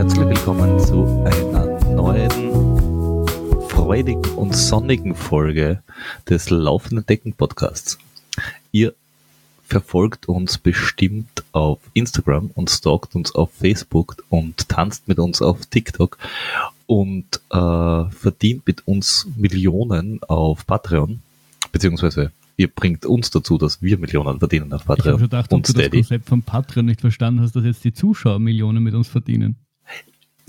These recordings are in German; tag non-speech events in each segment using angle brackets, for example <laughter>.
herzlich willkommen zu einer neuen, freudigen und sonnigen Folge des Laufenden Decken Podcasts. Ihr verfolgt uns bestimmt auf Instagram und stalkt uns auf Facebook und tanzt mit uns auf TikTok und äh, verdient mit uns Millionen auf Patreon, beziehungsweise ihr bringt uns dazu, dass wir Millionen verdienen auf Ich Patreon habe schon gedacht, ob und du das. Konzept von Patreon nicht verstanden hast, dass jetzt die Zuschauer Millionen mit uns verdienen.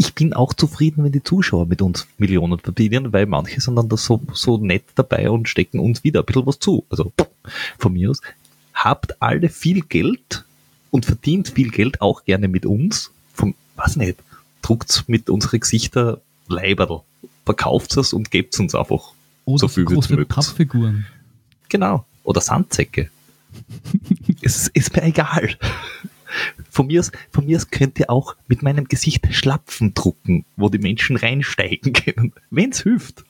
Ich bin auch zufrieden, wenn die Zuschauer mit uns Millionen verdienen, weil manche sind dann da so, so nett dabei und stecken uns wieder ein bisschen was zu. Also von mir aus, habt alle viel Geld und verdient viel Geld auch gerne mit uns. Von, was nicht, druckt mit unsere Gesichter Leiberl, verkauft es und gebt uns einfach. Oder So viel, wie große mögt. Pappfiguren. Genau. Oder Sandsäcke. <laughs> es ist mir egal. Von mir, aus, von mir aus könnt ihr auch mit meinem Gesicht Schlapfen drucken, wo die Menschen reinsteigen <laughs> können, wenn's hilft.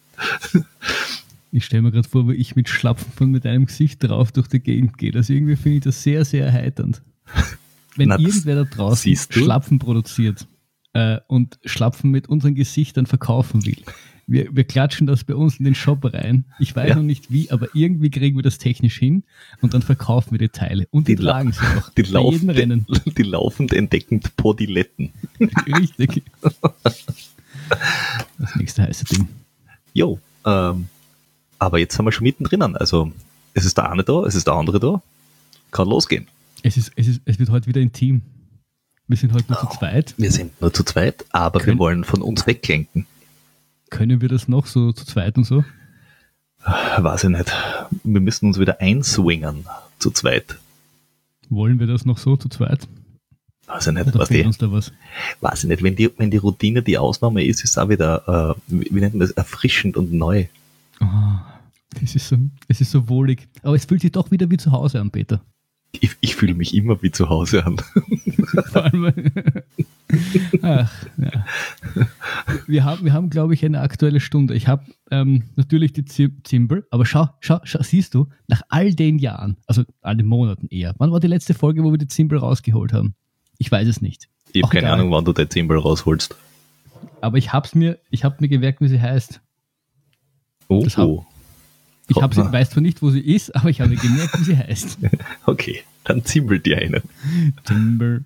Ich stelle mir gerade vor, wo ich mit Schlapfen von mit einem Gesicht drauf durch die Gegend gehe. Also irgendwie finde ich das sehr, sehr erheiternd. Wenn Na, irgendwer da draußen? Schlapfen produziert äh, und Schlapfen mit unseren Gesichtern verkaufen will, wir, wir klatschen das bei uns in den Shop rein. Ich weiß Ja. noch nicht wie, aber irgendwie kriegen wir das technisch hin und dann verkaufen wir die Teile. Und die, Die tragen sie auch. Die, bei jedem laufend, Rennen. <laughs> die laufend entdeckend Podiletten. <laughs> Richtig. Das nächste heiße Ding. Jo, ähm, aber jetzt sind wir schon mittendrin. Also es ist der eine da, es ist der andere da. Kann losgehen. Es, ist, es, ist, es wird heute wieder intim. Wir sind heute nur zu zweit. Wir sind nur zu zweit, aber Können- wir wollen von uns weglenken. Können wir das noch so zu zweit und so? Weiß ich nicht. Wir müssen uns wieder einswingen zu zweit. Wollen wir das noch so zu zweit? Weiß ich nicht, was die, uns da was? weiß ich nicht. Wenn die, wenn die Routine die Ausnahme ist, ist es auch wieder, äh, wie, wie nennt man das, erfrischend und neu. Ah, es, ist so, es ist so wohlig. Aber es fühlt sich doch wieder wie zu Hause an, Peter. Ich, ich fühle mich immer wie zu Hause an. <laughs> Vor allem, Ach, ja. Wir haben, wir haben glaube ich, eine aktuelle Stunde. Ich habe ähm, natürlich die Zim- Zimbel, aber schau, schau, schau, siehst du, nach all den Jahren, also all den Monaten eher, wann war die letzte Folge, wo wir die Zimbel rausgeholt haben? Ich weiß es nicht. Ich habe keine. Ahnung, wann du dein Zimbel rausholst. Aber ich hab's mir, ich habe mir gemerkt, wie sie heißt. Oh, hab- oh. Ich hab sie, weiß zwar nicht, wo sie ist, aber ich habe mir gemerkt, wie sie heißt. <laughs> okay. Dann zimbel dir einen. Timber.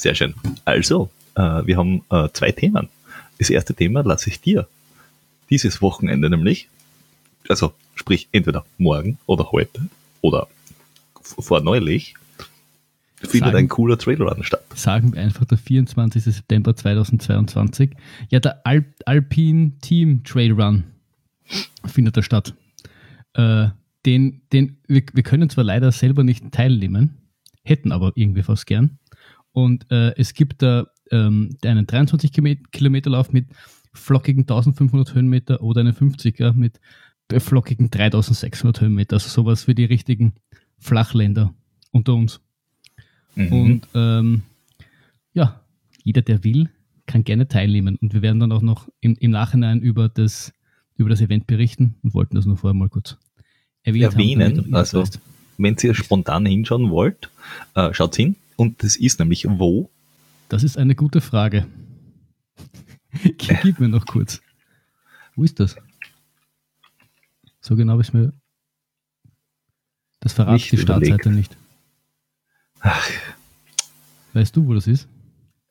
Sehr schön. Also, äh, wir haben äh, zwei Themen. Das erste Thema lasse ich dir. Dieses Wochenende nämlich, also sprich entweder morgen oder heute oder vor neulich, findet ein cooler Trailrun statt. Sagen wir einfach der 24. September 2022. Ja, der Alp Alpine Team Trail Run findet da statt. Äh, den, den, wir, wir können zwar leider selber nicht teilnehmen, hätten aber irgendwie fast gern. Und äh, es gibt da ähm, einen 23 Kilomet- Kilometerlauf mit flockigen 1500 Höhenmeter oder einen 50er mit flockigen 3600 Höhenmeter. Also sowas für die richtigen Flachländer unter uns. Mhm. Und ähm, ja, jeder, der will, kann gerne teilnehmen. Und wir werden dann auch noch im, im Nachhinein über das, über das Event berichten und wollten das nur vorher mal kurz erwähnt Erwähnen, haben. also-. Wenn ihr spontan hinschauen wollt, äh, schaut hin. Und das ist nämlich wo? Das ist eine gute Frage. <laughs> Gib mir noch kurz. Wo ist das? So genau habe ich mir. Das verrate Nicht die Startseite überlegt. nicht. Ach, Weißt du, wo das ist?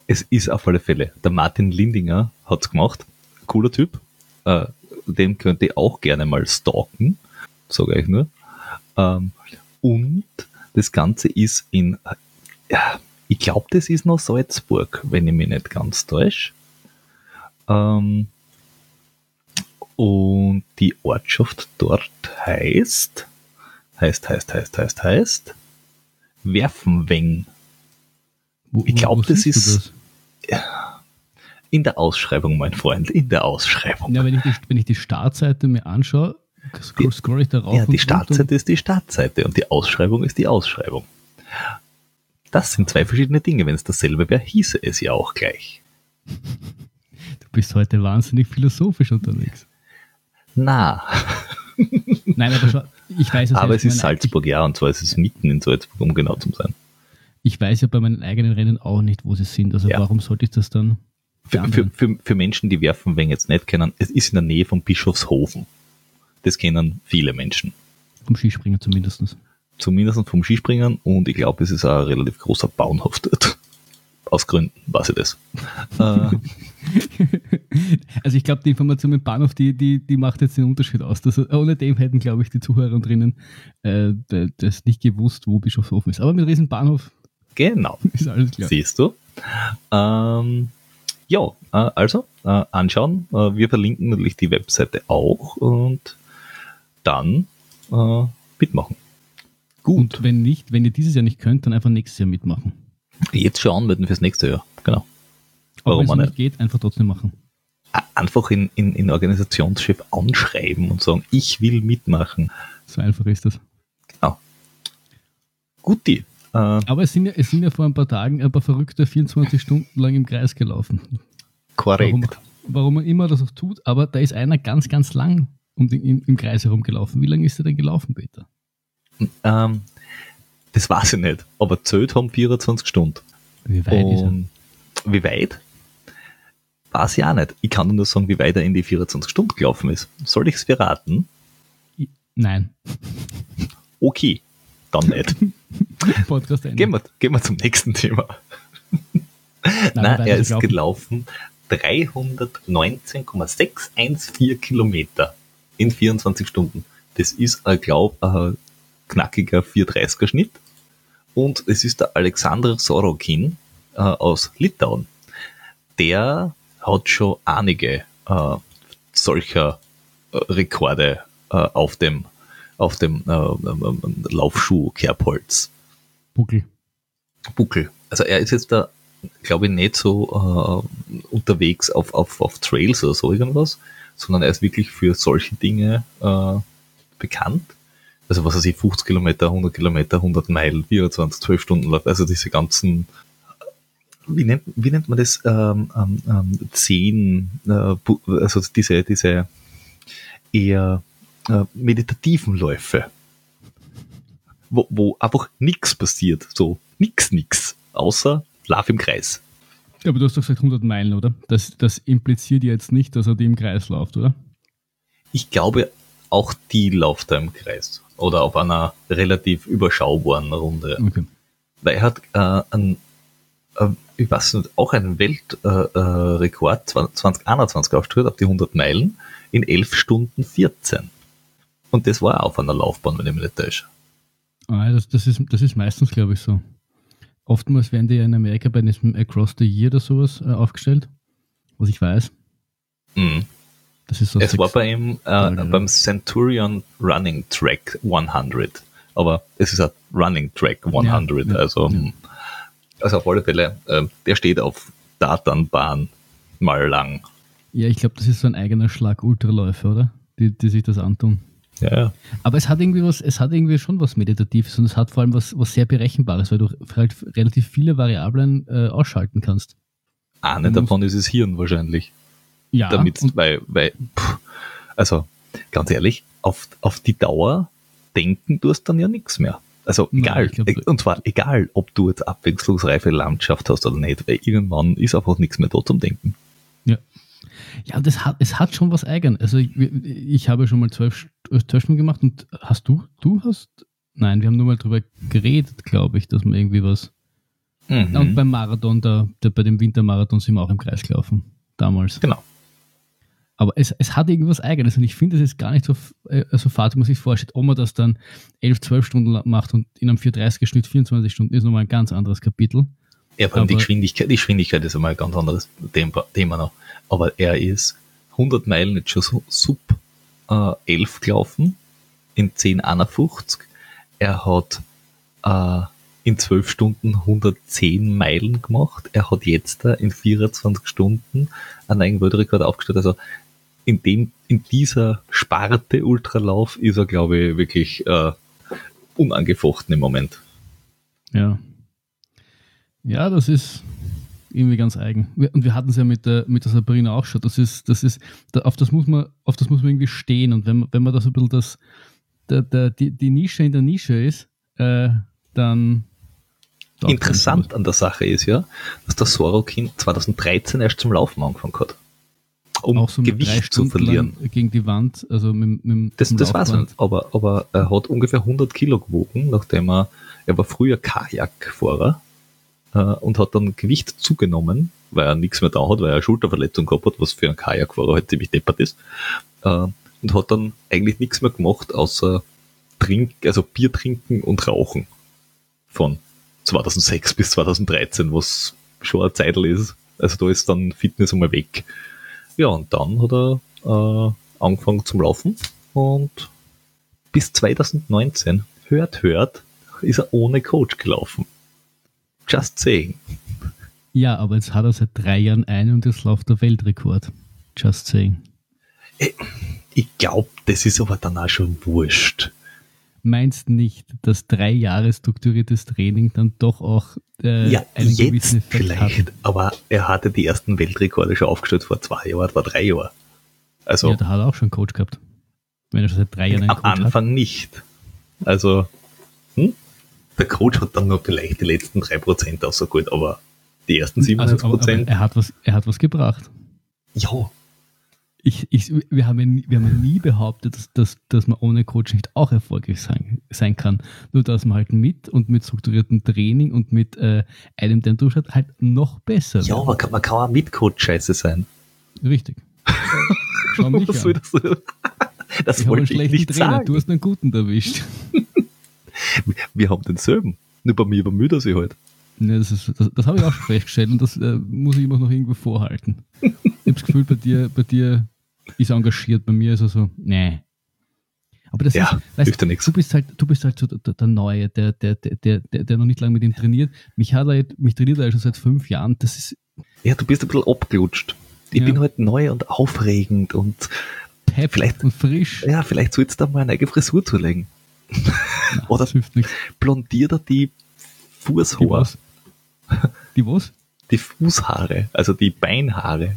es ist auf alle Fälle. Der Martin Lindinger hat's gemacht. Cooler Typ. Äh, den könnt ihr auch gerne mal stalken. Sage ich nur. Ähm, und das Ganze ist in, ja, ich glaube, das ist noch Salzburg, wenn ich mich nicht ganz täusche. Ähm, und die Ortschaft dort heißt, heißt, heißt, heißt, heißt, heißt, Werfenweng. Wo, Ich wo- glaub, wo das ist- In der Ausschreibung, mein Freund, in der Ausschreibung. Ja, wenn ich die, wenn ich die Startseite mir anschaue, scroll, scroll ich da rauf Ja, die Startseite ist die Startseite und die Ausschreibung ist die Ausschreibung. Das sind zwei verschiedene Dinge. Wenn es dasselbe wäre, hieße es ja auch gleich. Du bist heute wahnsinnig philosophisch unterwegs. Na, Nein, aber schau, ich weiß es aber ja, es ist meine, Salzburg, ja, und zwar ist es mitten in Salzburg, um genau zu sein. Ich, weiß ja bei meinen eigenen Rennen auch nicht, wo sie sind. Also Ja. warum sollte ich das dann? Für, für, für, für Menschen, die Werfen wenn jetzt nicht kennen, es ist in der Nähe von Bischofshofen. Das kennen viele Menschen. Vom Skispringen zumindest. Zumindest vom Skispringen und ich glaube, es ist auch ein relativ großer Bauernhof dort. Aus Gründen weiß ich das. äh, <laughs> Also ich glaube, die Information mit Bahnhof, die, die, die macht jetzt den Unterschied aus. Das, ohne dem hätten, glaube ich, die Zuhörer drinnen äh, das nicht gewusst, wo Bischofshofen ist. Aber mit riesen Bahnhof genau. <laughs> ist alles klar. Siehst du? Ähm, ja, äh, also äh, anschauen. Äh, wir verlinken natürlich die Webseite auch und dann mitmachen. Gut. Und wenn nicht, wenn ihr dieses Jahr nicht könnt, dann einfach nächstes Jahr mitmachen. Jetzt schon anmelden fürs nächste Jahr. Genau. Warum wenn es nicht geht, einfach trotzdem machen. Einfach in, in, in Organisationschef anschreiben und sagen, ich will mitmachen. So einfach ist das. Genau. Guti. Äh, Aber es sind, ja, es sind ja vor ein paar Tagen ein paar Verrückte 24 Stunden lang im Kreis gelaufen. korrekt. Warum, warum man immer das auch tut, aber da ist einer ganz, ganz lang um den, im, im Kreis herumgelaufen. Wie lange ist er denn gelaufen, Peter? Ähm, das weiß ich nicht, aber zählt haben 24 Stunden. Wie weit ist er? Und wie weit? Weiß ich auch nicht. Ich kann nur sagen, wie weit er in die 24 Stunden gelaufen ist. Soll ich es verraten? Nein. Okay, dann nicht. <laughs> Podcast Ende. gehen, wir, gehen wir zum nächsten Thema. Nein, Nein, er ist gelaufen 319,614 Kilometer in 24 Stunden. Das ist, ich glaube, ein knackiger 430er Schnitt. Und es ist der Alexander Sorokin äh, aus Litauen. Der hat schon einige äh, solcher äh, Rekorde äh, auf dem, auf dem äh, ähm, Laufschuh Kerbholz. Buckel. Buckel. Also er ist jetzt da, glaube ich, nicht so äh, unterwegs auf, auf, auf Trails oder so irgendwas, sondern er ist wirklich für solche Dinge äh, bekannt. Also was weiß ich, 50 Kilometer, 100 Kilometer, 100 Meilen, 24, 12 Stunden Lauf, also diese ganzen, wie nennt, wie nennt man das, ähm, ähm, ähm, 10, äh, Bu- also diese, diese eher äh, meditativen Läufe wo, wo einfach nichts passiert. So, nix, nix. Außer Lauf im Kreis. Ja, aber du hast doch gesagt 100 Meilen, oder? Das, das impliziert ja jetzt nicht, dass er die im Kreis läuft, oder? Ich glaube, auch die läuft er im Kreis. Oder auf einer relativ überschaubaren Runde. Okay. Weil er hat äh, einen, äh, ich weiß nicht, auch einen Weltrekord äh, Rekord 2021 aufgestellt auf die 100 Meilen in 11 Stunden 14. Und das war auf einer Laufbahn, wenn ich mich nicht täusche. Ah, das, das, ist, das ist meistens, glaube ich, so. Oftmals werden die ja in Amerika bei diesem Across the Year oder sowas äh, aufgestellt. Was ich weiß. Mhm. Das ist so Es war bei ihm äh, Tage, beim Centurion Running Track 100. Aber es ist ein Running Track 100. Ja, also, ja. also auf alle Fälle, äh, der steht auf Datanbahn mal lang. Ja, ich glaube, das ist so ein eigener Schlag Ultraläufer, oder? Die, die sich das antun. Ja, ja. Aber es hat irgendwie was, es hat irgendwie schon was Meditatives und es hat vor allem was, was sehr Berechenbares, weil du halt relativ viele Variablen äh, ausschalten kannst. Eine davon ist das Hirn wahrscheinlich. Ja, damit, weil, weil, pff, also ganz ehrlich, auf, auf die Dauer denken tust dann ja nichts mehr. Also Nein, egal, ich glaub, und zwar egal, ob du jetzt abwechslungsreiche Landschaft hast oder nicht, weil irgendwann ist einfach nichts mehr da zum Denken. ja. Ja, es hat, es hat schon was eigen. Also ich, ich habe schon mal zwölf, zwölf Stunden gemacht und hast du, du hast, nein, wir haben nur mal drüber geredet, glaube ich, dass man irgendwie was, Mhm. und beim Marathon, da, da, bei dem Wintermarathon sind wir auch im Kreis gelaufen, damals. Genau. Aber es, es hat irgendwas Eigenes und ich finde, es ist gar nicht so, äh, so fad, wie man sich vorstellt. Ob man das dann 11, 12 Stunden macht und in einem 430er-Schnitt 24 Stunden ist nochmal ein ganz anderes Kapitel. Ja, vor allem die Geschwindigkeit, die Geschwindigkeit ist einmal ein ganz anderes Thema, Thema noch. Aber er ist 100 Meilen jetzt schon so sub äh, 11 gelaufen, in 10,51. Er hat äh, in 12 Stunden 110 Meilen gemacht. Er hat jetzt äh, in 24 Stunden einen eigenen Weltrekord aufgestellt. Also in, dem, in dieser Sparte Ultralauf ist er, glaube ich, wirklich äh, unangefochten im Moment. Ja. Ja, das ist irgendwie ganz eigen. Wir- Und wir hatten es ja mit der, mit der Sabrina auch schon. Das ist, das ist, da- auf das muss man, auf das muss man irgendwie stehen. Und wenn man, wenn man da so ein bisschen das, der, der, die, die Nische in der Nische ist, äh, dann, Interessant an der Sache ist ja, dass der Sorokin 2013 erst zum Laufen angefangen hat. Um auch so Gewicht zu verlieren. gegen die Wand, also mit, mit Das, dem das weiß man, aber, aber er hat ungefähr 100 Kilo gewogen, nachdem er, er war früher Kajakfahrer äh, und hat dann Gewicht zugenommen, weil er nichts mehr da hat, weil er eine Schulterverletzung gehabt hat, was für einen Kajakfahrer halt ziemlich deppert ist, äh, und hat dann eigentlich nichts mehr gemacht, außer Trink, also Bier trinken und rauchen. Von 2006 bis 2013, was schon eine Zeit ist. Also da ist dann Fitness einmal weg. Ja, und dann hat er äh, angefangen zum Laufen und bis 2019, hört, hört, ist er ohne Coach gelaufen. Just saying. Ja, aber jetzt hat er seit drei Jahren ein und jetzt läuft der Weltrekord. Just saying. Ich glaube, das ist aber dann auch schon wurscht. Meinst nicht, dass drei Jahre strukturiertes Training dann doch auch äh, ja, einen jetzt gewissen vielleicht, hat? aber er hatte die ersten Weltrekorde schon aufgestellt vor zwei Jahren, vor drei Jahren. Also Ja, da hat er auch schon einen Coach gehabt. Wenn er schon seit drei Jahren einen am Coach hat. Anfang nicht. Also, hm? der Coach hat dann nur vielleicht die letzten 3% ausgeholt, aber die ersten 97%, Also, aber, aber er, hat was, er hat was gebracht. ja, Ich, ich, wir, haben ja nie, wir haben ja nie behauptet, dass, dass, dass man ohne Coach nicht auch erfolgreich sein, sein kann. Nur dass man halt mit und mit strukturiertem Training und mit äh, einem, der durchschaut, halt noch besser ja, wird. man kann, man kann auch mit Coach scheiße sein. Richtig. <laughs> Schau mich an. das? Das Ich habe einen wollte ich schlechten nicht Trainer, sagen. du hast einen guten erwischt. <laughs> Wir haben denselben. Nur bei mir bemüht er sich halt. Ne, das ist, das, das habe ich auch schon festgestellt und das äh, muss ich immer noch irgendwo vorhalten. Ich habe das Gefühl, bei dir, bei dir ist er engagiert, bei mir ist er so, nee. Aber das Ja, ist, weißt, hilft ja nichts. du bist halt, du bist halt so der, der Neue, der, der, der, der, der noch nicht lange mit ihm trainiert. Mich hat er, mich trainiert er ja schon seit fünf Jahren. Das ist Ja, du bist ein bisschen abgelutscht. Ich Ja. bin halt neu und aufregend und Vielleicht- und frisch. ja, vielleicht sollst du da mal eine eigene Frisur zulegen. Na, <laughs> oder- das hilft nichts. Blondier dir die was? <laughs> Die was? die Fußhaare, also die Beinhaare.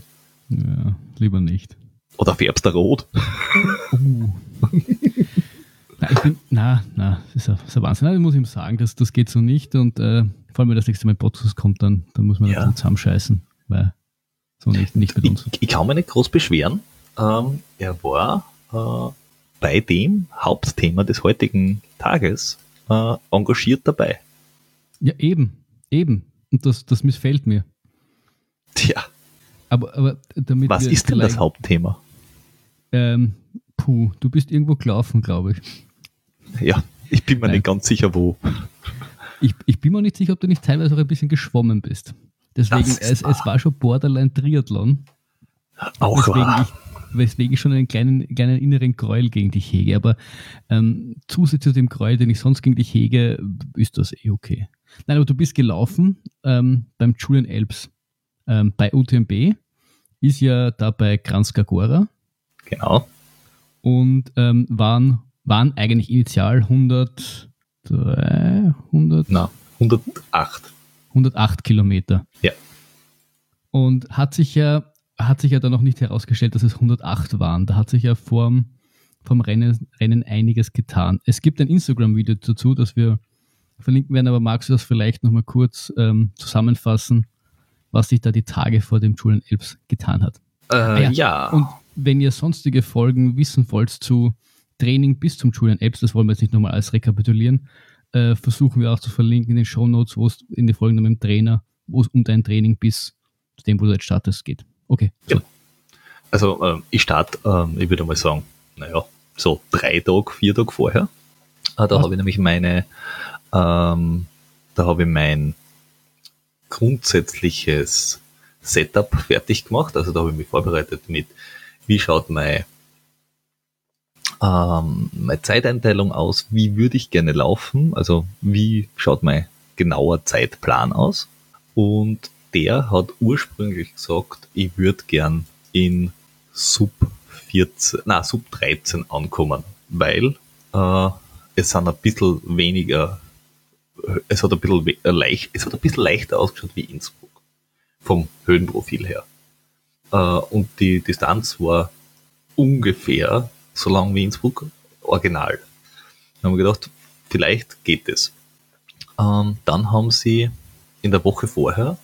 Ja, lieber nicht. Oder färbst du rot? Uh. <laughs> na, ich bin, na, na, das ist ein, das ist ein Wahnsinn. Nein, Ich muss ihm sagen, das, das geht so nicht. Und äh, vor allem, wenn das nächste Mal ein Podcast kommt, dann, dann muss man Ja. ja. zusammenscheißen. Weil so nicht, nicht mit uns. Ich, ich kann mich nicht groß beschweren. Ähm, er war äh, bei dem Hauptthema des heutigen Tages äh, engagiert dabei. Ja, eben, eben. Und das, das missfällt mir. Tja, Aber, aber damit was ist denn das Hauptthema? Ähm, puh, du bist irgendwo gelaufen, glaube ich. Ja, ich bin mir Nein. nicht ganz sicher, wo. ich. Ich bin mir nicht sicher, ob du nicht teilweise auch ein bisschen geschwommen bist. Deswegen, es, wahr. es war schon Borderline Triathlon. Auch weswegen wahr. ich, weswegen ich schon einen kleinen, kleinen inneren Gräuel gegen dich hege. Aber ähm, zusätzlich zu dem Gräuel, den ich sonst gegen dich hege, ist das eh okay. Nein, aber du bist gelaufen ähm, beim Julian Elbs ähm, bei UTMB, ist ja da bei Kranjskagora Genau. und ähm, waren, waren eigentlich initial 100, 100, Na, 108. 108 Kilometer. Ja. Und hat sich ja, hat sich ja dann noch nicht herausgestellt, dass es 108 waren. Da hat sich ja vorm, vom Rennen, Rennen einiges getan. Es gibt ein Instagram-Video dazu, das wir verlinken werden, aber magst du das vielleicht nochmal kurz ähm, zusammenfassen, was sich da die Tage vor dem Julian Elbs getan hat? Äh, ja. ja. Und wenn ihr sonstige Folgen wissen wollt zu Training bis zum Julian Apps, das wollen wir jetzt nicht nochmal alles rekapitulieren, äh, versuchen wir auch zu verlinken in den Show Notes, wo es in die Folgen mit dem Trainer, wo es um dein Training bis zu dem, wo du jetzt startest, geht. Okay. So. Genau. Also ähm, ich starte, ähm, ich würde mal sagen, naja, so drei Tage, vier Tage vorher. Äh, da habe ich nämlich meine, ähm, da habe ich mein grundsätzliches Setup fertig gemacht. Also da habe ich mich vorbereitet mit, wie schaut mein, ähm, meine Zeiteinteilung aus, wie würde ich gerne laufen, also wie schaut mein genauer Zeitplan aus. Und der hat ursprünglich gesagt, ich würde gern in Sub 14, na Sub 13 ankommen, weil äh, es sind ein bisschen weniger, es hat ein bisschen äh, leicht, es hat ein bisschen leichter ausgeschaut wie Innsbruck vom Höhenprofil her. Äh, und die Distanz war ungefähr so lang wie Innsbruck original. Dann haben wir gedacht, vielleicht geht es. Ähm, dann haben sie in der Woche vorher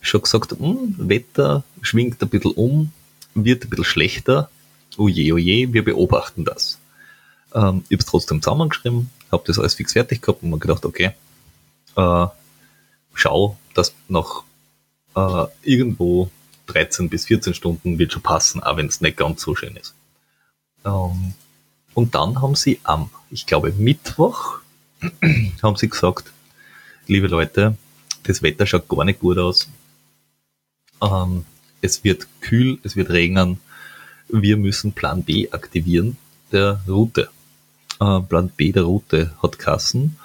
schon gesagt, hm, Wetter schwingt ein bisschen um, wird ein bisschen schlechter. Oje, oje, wir beobachten das. Ähm, ich habe es trotzdem zusammengeschrieben, habe das alles fix fertig gehabt und mir gedacht, okay, äh, schau, dass noch äh, irgendwo 13 bis 14 Stunden wird schon passen, auch wenn es nicht ganz so schön ist. Ähm, und dann haben sie am, ich glaube, Mittwoch, <clears throat> haben sie gesagt, liebe Leute, das Wetter schaut gar nicht gut aus. Ähm, es wird kühl, es wird regnen. Wir müssen Plan B aktivieren, der Route. Äh, Plan B der Route hat Kassen,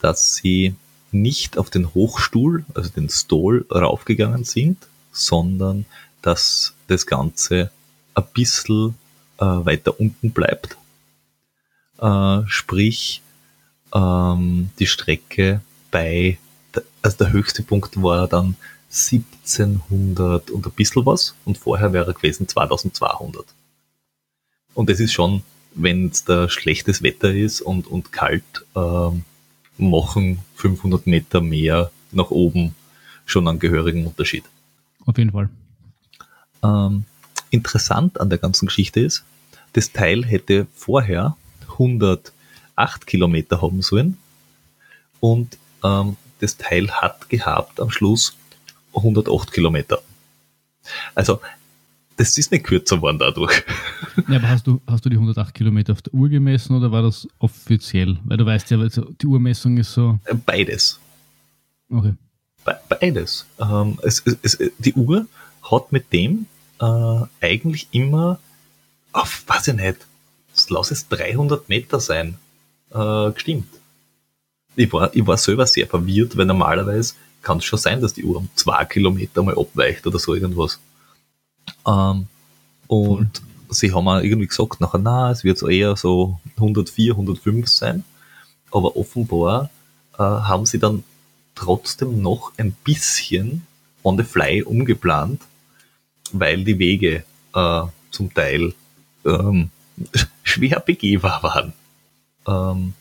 dass sie nicht auf den Hochstuhl, also den Stall, raufgegangen sind, sondern dass das Ganze ein bisschen äh, weiter unten bleibt. Äh, sprich, ähm, die Strecke bei, also der höchste Punkt war dann 1700 und ein bisschen was und vorher wäre gewesen 2200. Und es ist schon, wenn es da schlechtes Wetter ist und, und kalt, ähm, machen 500 Meter mehr nach oben schon einen gehörigen Unterschied. Auf jeden Fall. Ähm, interessant an der ganzen Geschichte ist, das Teil hätte vorher 108 Kilometer haben sollen und ähm, das Teil hat gehabt am Schluss 108 Kilometer. Also das ist nicht kürzer geworden dadurch. Ja, aber hast du, hast du die 108 Kilometer auf der Uhr gemessen oder war das offiziell? Weil du weißt ja, die Uhrmessung ist so. Beides. Okay. Beides. Ähm, es, es, die Uhr hat mit dem äh, eigentlich immer auf, weiß ich nicht, lass es 300 Meter sein, äh, gestimmt. Ich war, ich war selber sehr verwirrt, weil normalerweise kann es schon sein, dass die Uhr um zwei Kilometer mal abweicht oder so irgendwas. Ähm, und sie haben auch irgendwie gesagt, nachher, na, es wird so eher so 104, 105 sein. Aber offenbar äh, haben sie dann trotzdem noch ein bisschen on the fly umgeplant, weil die Wege äh, zum Teil ähm, <laughs> schwer begehbar waren. Ähm,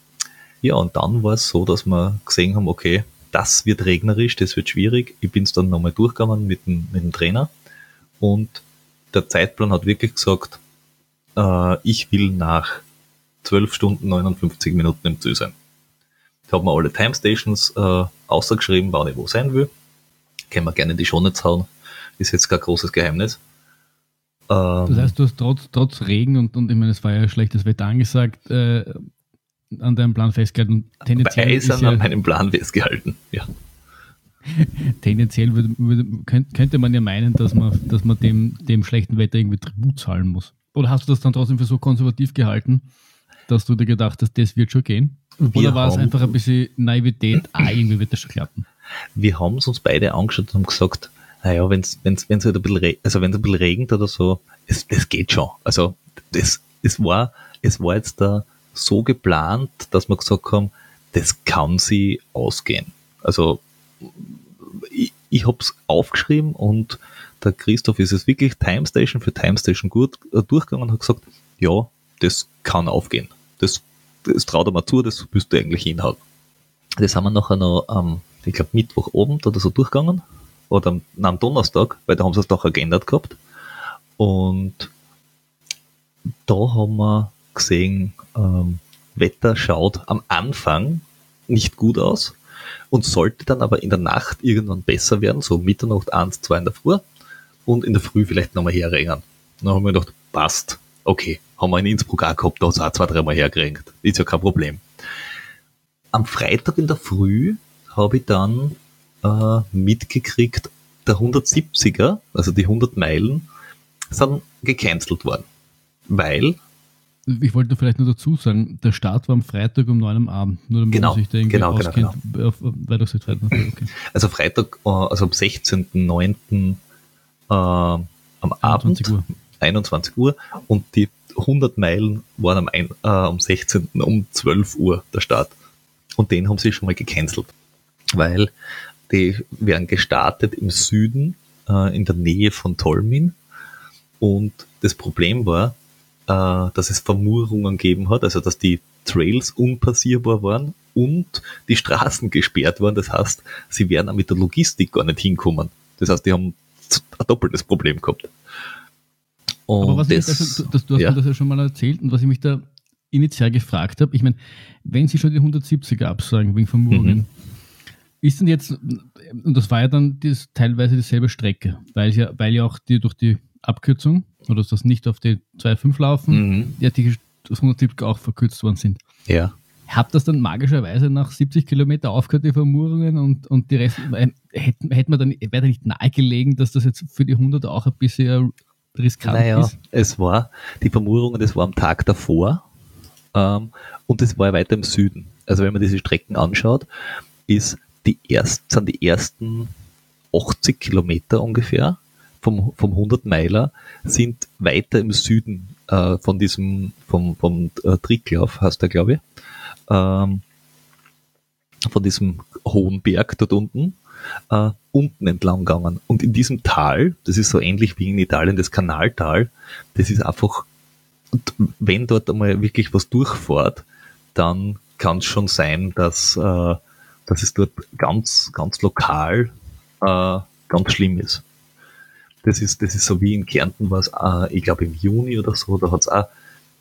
ja, und dann war es so, dass wir gesehen haben, okay, das wird regnerisch, das wird schwierig. Ich bin es dann nochmal durchgegangen mit dem, mit dem Trainer und der Zeitplan hat wirklich gesagt, äh, ich will nach 12 Stunden 59 Minuten im Ziel sein. Ich habe mir alle Time Stations äh, ausgeschrieben, wann ich wo sein will. Können wir gerne in die Shownotes hauen. Ist jetzt kein großes Geheimnis. Ähm, das heißt, du hast trotz, trotz Regen und, und ich meine, es war ja schlechtes Wetter angesagt, äh, an deinem Plan festgehalten. Tendenziell ist ja, an meinem Plan festgehalten, ja. <laughs> Tendenziell würde, würde, könnte man ja meinen, dass man, dass man dem, dem schlechten Wetter irgendwie Tribut zahlen muss. Oder hast du das dann trotzdem für so konservativ gehalten, dass du dir gedacht hast, das wird schon gehen? Wir Oder war es einfach ein bisschen Naivität, ah, irgendwie wird das schon klappen? Wir haben es uns beide angeschaut und haben gesagt, naja, wenn es wenn's, wenn's halt ein bisschen, also ein bisschen regnet oder so, es, das geht schon. Also das, es war, es war jetzt da so geplant, dass wir gesagt haben, das kann sie ausgehen. Also ich, ich habe es aufgeschrieben und der Christoph ist es wirklich Time Station für Time Station gut äh, durchgegangen und hat gesagt, ja, das kann aufgehen. Das, das traut er mal zu, das müsste eigentlich hinhauen. Das haben wir nachher noch am, ich glaube, Mittwochabend oder so durchgegangen. Oder am, am Donnerstag, weil da haben sie es doch geändert gehabt. Und da haben wir gesehen, ähm, Wetter schaut am Anfang nicht gut aus und sollte dann aber in der Nacht irgendwann besser werden, so Mitternacht, eins, zwei in der Früh und in der Früh vielleicht nochmal herregnen. Dann haben wir gedacht, passt, okay, haben wir in Innsbruck auch gehabt, da hat es auch zwei, dreimal hergeregnet, ist ja kein Problem. Am Freitag in der Früh habe ich dann äh, mitgekriegt, der 170er, also die 100 Meilen, sind gecancelt worden, weil ich wollte vielleicht nur dazu sagen, der Start war am Freitag um 9 am Abend. Nur damit genau, man sich da irgendwie genau, genau auskennt. Genau, genau. Auf, Freitag. Okay. Also Freitag, äh, also am 16.09. Äh, am 21 Abend, Uhr. 21 Uhr und die 100 Meilen waren am, ein, äh, am 16. um 12 Uhr der Start. Und den haben sie schon mal gecancelt, weil die werden gestartet im Süden, äh, in der Nähe von Tolmin. Und das Problem war, äh, dass es Vermurungen gegeben hat, also dass die Trails unpassierbar waren und die Straßen gesperrt waren. Das heißt, sie wären auch mit der Logistik gar nicht hinkommen. Das heißt, die haben ein doppeltes Problem gehabt. Und Aber was das, ich da, das, du hast ja. mir das ja schon mal erzählt und was ich mich da initial gefragt habe, ich meine, wenn sie schon die 170er absagen wegen Vermurungen, mhm. ist denn jetzt, und das war ja dann das, teilweise dieselbe Strecke, weil ja, weil ja auch die durch die Abkürzung oder das nicht auf die 2.5 laufen, mhm. ja die das 170 auch verkürzt worden sind. Ja. Hat das dann magischerweise nach 70 Kilometer aufgehört, die Vermurungen und, und die Rest, hätte, hätte man dann, wäre da nicht nahegelegen, dass das jetzt für die 100 auch ein bisschen riskant naja, ist? es war, die Vermurungen, das war am Tag davor ähm, und das war weiter im Süden. Also wenn man diese Strecken anschaut, ist die erst, sind die ersten 80 Kilometer ungefähr vom, vom 100 Meiler sind weiter im Süden äh, von diesem, vom, vom äh, Tricklauf, heißt der, glaube ich, ähm, von diesem hohen Berg dort unten, äh, unten entlang gegangen. Und in diesem Tal, das ist so ähnlich wie in Italien das Kanaltal, das ist einfach, wenn dort einmal wirklich was durchfährt, dann kann es schon sein, dass, äh, dass es dort ganz, ganz lokal äh, ganz schlimm ist. Das ist, das ist so wie in Kärnten war es, äh, ich glaube im Juni oder so, da hat es auch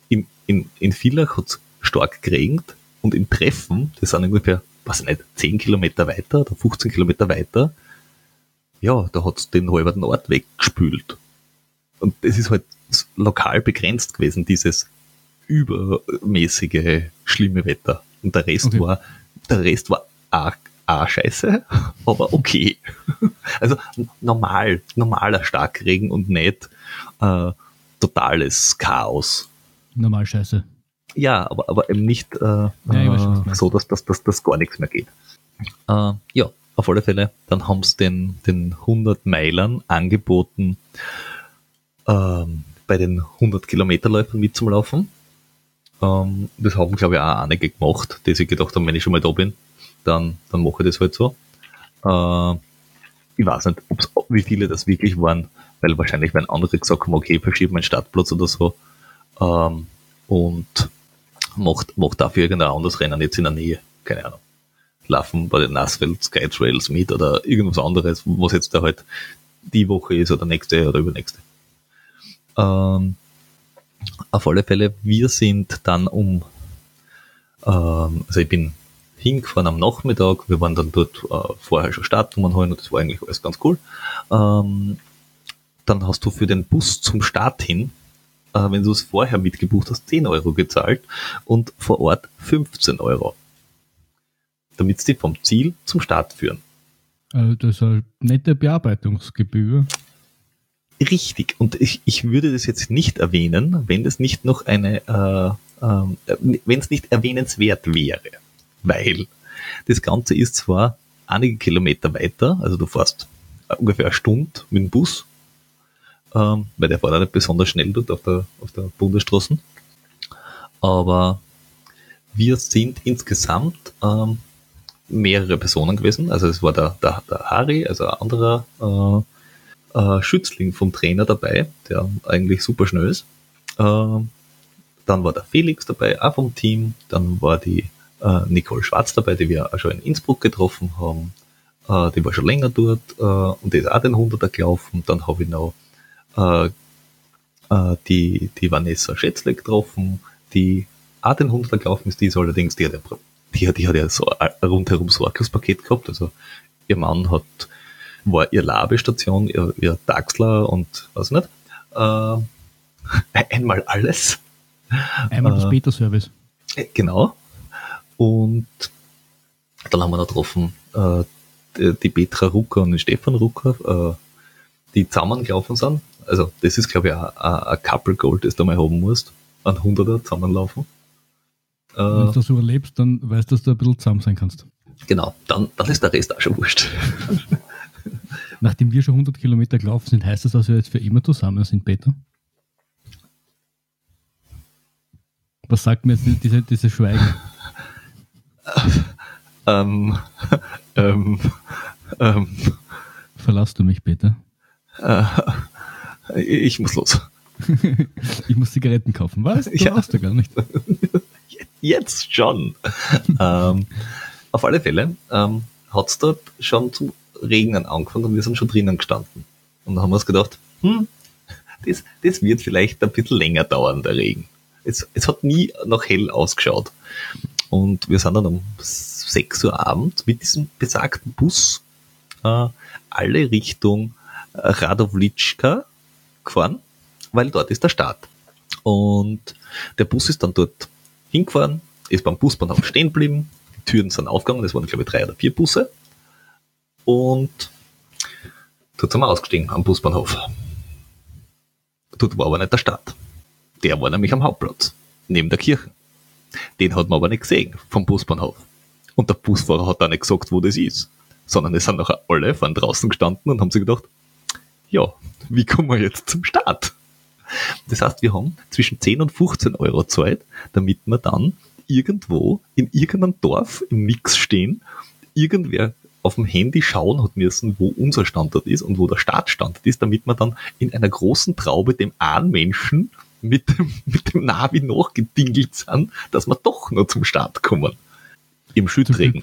in, in, in Villach hat's stark geregnet und in Treffen, das sind ungefähr, weiß ich nicht, 10 Kilometer weiter oder 15 Kilometer weiter, ja, da hat es den halben Ort weggespült. Und das ist halt lokal begrenzt gewesen, dieses übermäßige schlimme Wetter. Und der Rest okay. war, der Rest war arg ah, scheiße, <laughs> aber okay. <laughs> Also normal, normaler Starkregen und nicht äh, totales Chaos. Normal scheiße. Ja, aber, aber eben nicht äh, ja, schon, so, dass das dass, dass gar nichts mehr geht. Äh, ja, auf alle Fälle, dann haben sie den, den 100 Meilern angeboten, ähm, bei den 100 Kilometerläufern mitzulaufen. Ähm, das haben, glaube ich, auch einige gemacht, die sich gedacht haben, wenn ich schon mal da bin, dann, dann mache ich das halt so. Äh, ich weiß nicht, ob's, wie viele das wirklich waren, weil wahrscheinlich werden andere gesagt haben, okay, verschiebe meinen Startplatz oder so. Ähm, und macht, macht dafür irgendein anderes Rennen jetzt in der Nähe. Keine Ahnung. Laufen bei den Nassfeld Sky Trails mit oder irgendwas anderes, was jetzt da halt die Woche ist oder nächste oder übernächste. Ähm, auf alle Fälle, wir sind dann um, ähm, also ich bin hingefahren am Nachmittag. Wir waren dann dort äh, vorher schon Startnummern holen und das war eigentlich alles ganz cool. Ähm, dann hast du für den Bus zum Start hin, äh, wenn du es vorher mitgebucht hast, 10 Euro gezahlt und vor Ort 15 Euro. Damit sie vom Ziel zum Start führen. Also das ist eine nette Bearbeitungsgebühr. Richtig. Und ich, ich würde das jetzt nicht erwähnen, wenn das nicht noch eine, äh, äh, wenn es nicht erwähnenswert wäre weil das Ganze ist zwar einige Kilometer weiter, also du fährst ungefähr eine Stunde mit dem Bus, ähm, weil der fährt auch nicht besonders schnell dort auf der, auf der Bundesstraße. Aber wir sind insgesamt ähm, mehrere Personen gewesen. Also es war der, der, der Harry, also ein anderer äh, äh, Schützling vom Trainer dabei, der eigentlich super schnell ist. Äh, dann war der Felix dabei, auch vom Team. Dann war die äh, Nicole Schwarz dabei, die wir auch schon in Innsbruck getroffen haben. Äh, die war schon länger dort äh, und die ist auch den 100er gelaufen. Dann habe ich noch äh, äh, die, die Vanessa Schätzle getroffen, die auch den 100er gelaufen ist. Die ist allerdings, die hat ja, die, die hat ja so ein rundherum Sorglos-Paket gehabt. Also ihr Mann hat, war ihr Labestation, ihr, ihr Taxler und was nicht. Äh, <laughs> einmal alles. Einmal das Beta-Service. Genau. Und dann haben wir noch getroffen äh, die, Petra Rucker und den Stefan Rucker, äh, die zusammengelaufen sind. Also das ist, glaube ich, ein Couple Gold, das du mal haben musst. Ein Hunderter zusammenlaufen. Äh, Wenn du das überlebst, dann weißt du, dass du ein bisschen zusammen sein kannst. Genau, dann, dann ist der Rest auch schon wurscht. <laughs> Nachdem wir schon 100 Kilometer gelaufen sind, heißt das, dass wir jetzt für immer zusammen sind, Peter? Was sagt mir jetzt diese, diese Schweigen? Ähm, <laughs> ähm, ähm, Verlass du mich bitte? Äh, ich muss los. <laughs> ich muss Zigaretten kaufen. Was? Du ja. hast du gar nicht. <laughs> Jetzt schon. ähm, auf alle Fälle ähm, hat es dort schon zu regnen angefangen und wir sind schon drinnen gestanden. Und dann haben wir uns gedacht, hm, das, das wird vielleicht ein bisschen länger dauern, der Regen. Es, es hat nie noch hell ausgeschaut. Und wir sind dann um 6 Uhr abends mit diesem besagten Bus äh, alle Richtung Radowlitschka gefahren, weil dort ist der Start. Und der Bus ist dann dort hingefahren, ist beim Busbahnhof stehen geblieben, die Türen sind aufgegangen, es waren glaube ich drei oder vier Busse. Und dort sind wir ausgestiegen am Busbahnhof. Dort war aber nicht der Start. Der war nämlich am Hauptplatz, neben der Kirche. Den hat man aber nicht gesehen vom Busbahnhof. Und der Busfahrer hat auch nicht gesagt, wo das ist. Sondern es sind nachher alle von draußen gestanden und haben sich gedacht, ja, wie kommen wir jetzt zum Start? Das heißt, wir haben zwischen 10 und 15 Euro Zeit, damit wir dann irgendwo in irgendeinem Dorf im Mix stehen, irgendwer auf dem Handy schauen hat müssen, wo unser Standort ist und wo der Startstandort ist, damit wir dann in einer großen Traube dem einen Menschen mit dem, <laughs> mit dem Navi nachgedingelt sind, dass wir doch noch zum Start kommen. Im Schüttregen.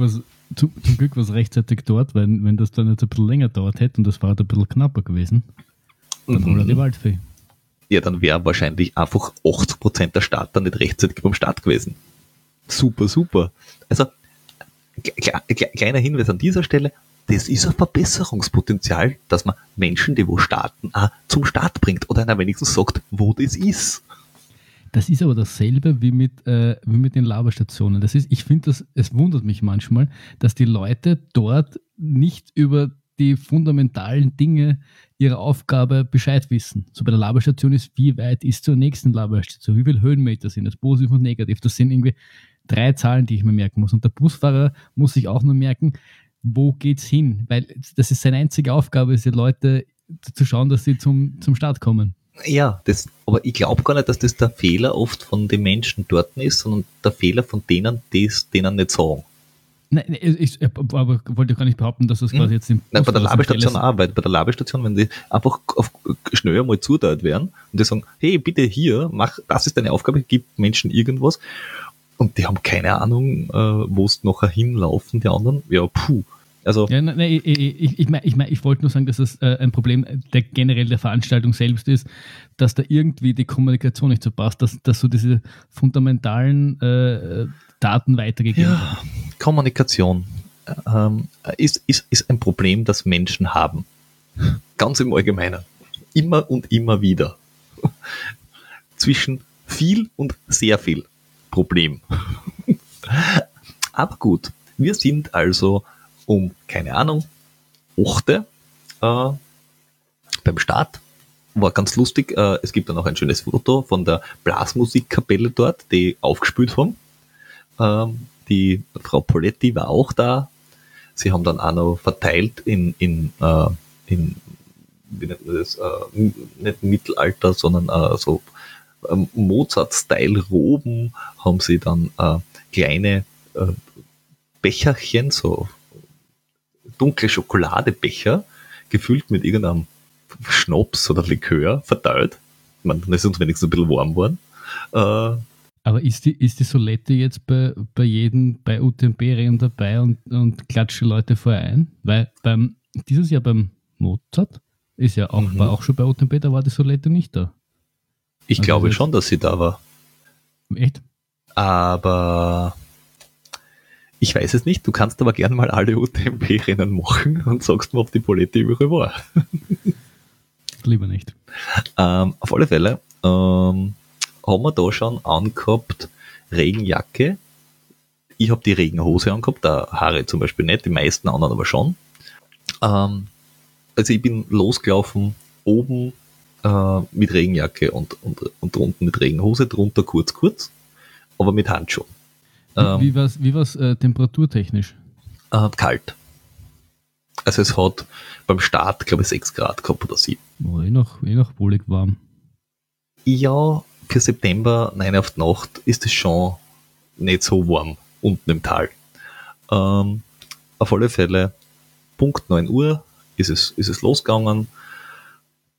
Zum, zum Glück war es rechtzeitig dort, weil wenn das dann jetzt ein bisschen länger dauert hätte und das war halt ein bisschen knapper gewesen, dann mhm. die Waldfee. Ja, dann wäre wahrscheinlich einfach 80% der Starter nicht rechtzeitig beim Start gewesen. Super, super. Also, kleiner Hinweis an dieser Stelle, das ist ein Verbesserungspotenzial, dass man Menschen, die wo starten, auch zum Start bringt oder einer wenigstens sagt, wo das ist. Das ist aber dasselbe wie mit, äh, wie mit den Laberstationen. Das ist, ich finde, es wundert mich manchmal, dass die Leute dort nicht über die fundamentalen Dinge ihrer Aufgabe Bescheid wissen. So bei der Laberstation ist, wie weit ist zur nächsten Laberstation, wie viele Höhenmeter sind das, positiv und negativ. Das sind irgendwie drei Zahlen, die ich mir merken muss. Und der Busfahrer muss sich auch nur merken, wo geht's hin? Weil das ist seine einzige Aufgabe, ist die Leute zu schauen, dass sie zum, zum Start kommen. Ja, das, aber ich glaube gar nicht, dass das der Fehler oft von den Menschen dort ist, sondern der Fehler von denen, die es denen nicht sagen. Nein, ich, ich aber wollte gar nicht behaupten, dass das hm. quasi jetzt im Nein, bei der Labestation auch, bei, bei der Labestation, wenn die einfach auf, schnell mal zuteilt werden und die sagen, hey, bitte hier, mach, das ist deine Aufgabe, gib Menschen irgendwas und die haben keine Ahnung, äh, wo es nachher hinlaufen, die anderen, ja, puh. Also ja, nein, ich, ich, ich, mein, ich, mein, ich wollte nur sagen, dass es äh, ein Problem der generell der Veranstaltung selbst ist, dass da irgendwie die Kommunikation nicht so passt, dass, dass so diese fundamentalen äh, Daten weitergegeben ja, werden. Kommunikation ähm, ist, ist, ist ein Problem, das Menschen haben. Ganz im Allgemeinen. Immer und immer wieder. <laughs> Zwischen viel und sehr viel Problem. <laughs> Aber gut, wir sind also um, keine Ahnung, 8. Äh, beim Start. War ganz lustig. Äh, es gibt dann auch ein schönes Foto von der Blasmusikkapelle dort, die aufgespielt haben. Ähm, die Frau Poletti war auch da. Sie haben dann auch noch verteilt in, in, äh, in wie nennt man das, äh, nicht Mittelalter, sondern äh, so ähm, Mozart-Style-Roben haben sie dann äh, kleine äh, Becherchen, so dunkle Schokoladebecher, gefüllt mit irgendeinem Schnaps oder Likör verteilt. Ich meine, dann ist uns wenigstens ein bisschen warm geworden. Äh, aber ist die, ist die Solette jetzt bei, bei jedem, bei UTMB-Rennen dabei und, und klatscht die Leute vorher ein? Weil beim, dieses Jahr beim Mozart ist ja auch, mhm. war auch schon bei UTMB, da war die Solette nicht da. Ich also glaube schon, dass sie da war. Echt? Aber ich weiß es nicht. Du kannst aber gerne mal alle UTMB-Rennen machen und sagst mir, ob die Polette überall war. <laughs> Lieber nicht. Ähm, auf alle Fälle ähm, haben wir da schon angehabt Regenjacke. Ich habe die Regenhose angehabt, der Haare zum Beispiel nicht, die meisten anderen aber schon. Ähm, also ich bin losgelaufen, oben äh, mit Regenjacke und, und, und drunten mit Regenhose, drunter kurz, kurz, aber mit Handschuhen. Ähm, wie war es wie war's, äh, temperaturtechnisch? Äh, kalt. Also es hat beim Start, glaube ich, 6 Grad gehabt oder 7. Oh, eh noch, eh noch wohlig warm. Ja, für September, nein auf die Nacht, ist es schon nicht so warm unten im Tal. Ähm, auf alle Fälle, Punkt 9 Uhr ist es, ist es losgegangen.